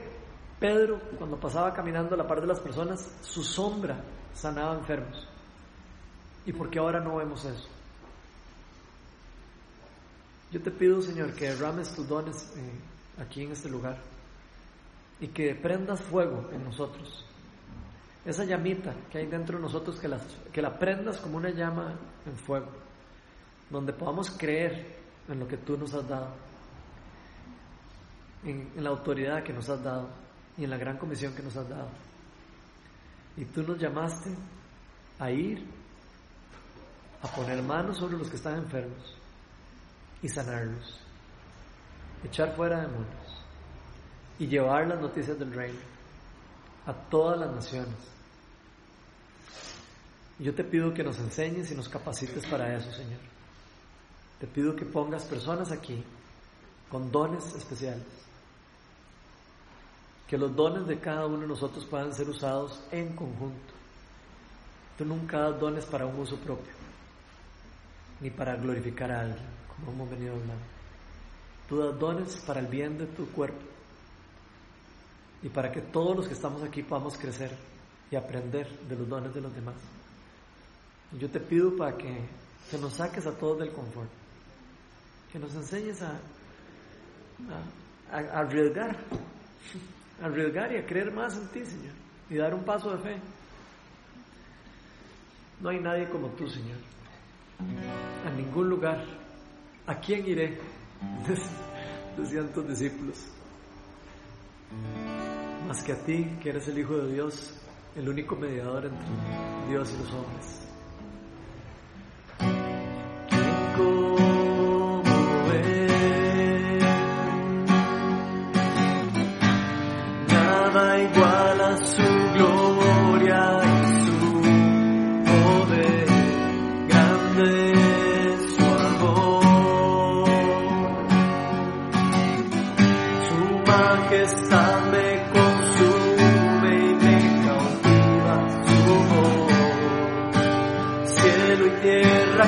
Pedro, cuando pasaba caminando a la par de las personas, su sombra sanaba enfermos? ¿Y por qué ahora no vemos eso? Yo te pido, Señor, que derrames tus dones eh, aquí en este lugar y que prendas fuego en nosotros. Esa llamita que hay dentro de nosotros, que, que la prendas como una llama en fuego, donde podamos creer en lo que tú nos has dado, en, en la autoridad que nos has dado y en la gran comisión que nos has dado. Y tú nos llamaste a ir a poner manos sobre los que están enfermos y sanarlos, echar fuera demonios y llevar las noticias del reino a todas las naciones. Yo te pido que nos enseñes y nos capacites para eso, Señor. Te pido que pongas personas aquí con dones especiales. Que los dones de cada uno de nosotros puedan ser usados en conjunto. Tú nunca das dones para un uso propio, ni para glorificar a alguien, como hemos venido hablando. Tú das dones para el bien de tu cuerpo y para que todos los que estamos aquí podamos crecer y aprender de los dones de los demás. Yo te pido para que, que nos saques a todos del confort, que nos enseñes a, a, arriesgar, arriesgar y a creer más en ti, Señor, y dar un paso de fe. No hay nadie como tú, Señor, a ningún lugar. ¿A quién iré? Decían tus discípulos. Más que a ti, que eres el Hijo de Dios, el único mediador entre Dios y los hombres. Su majestad me consume y me cautiva su voz. Cielo y tierra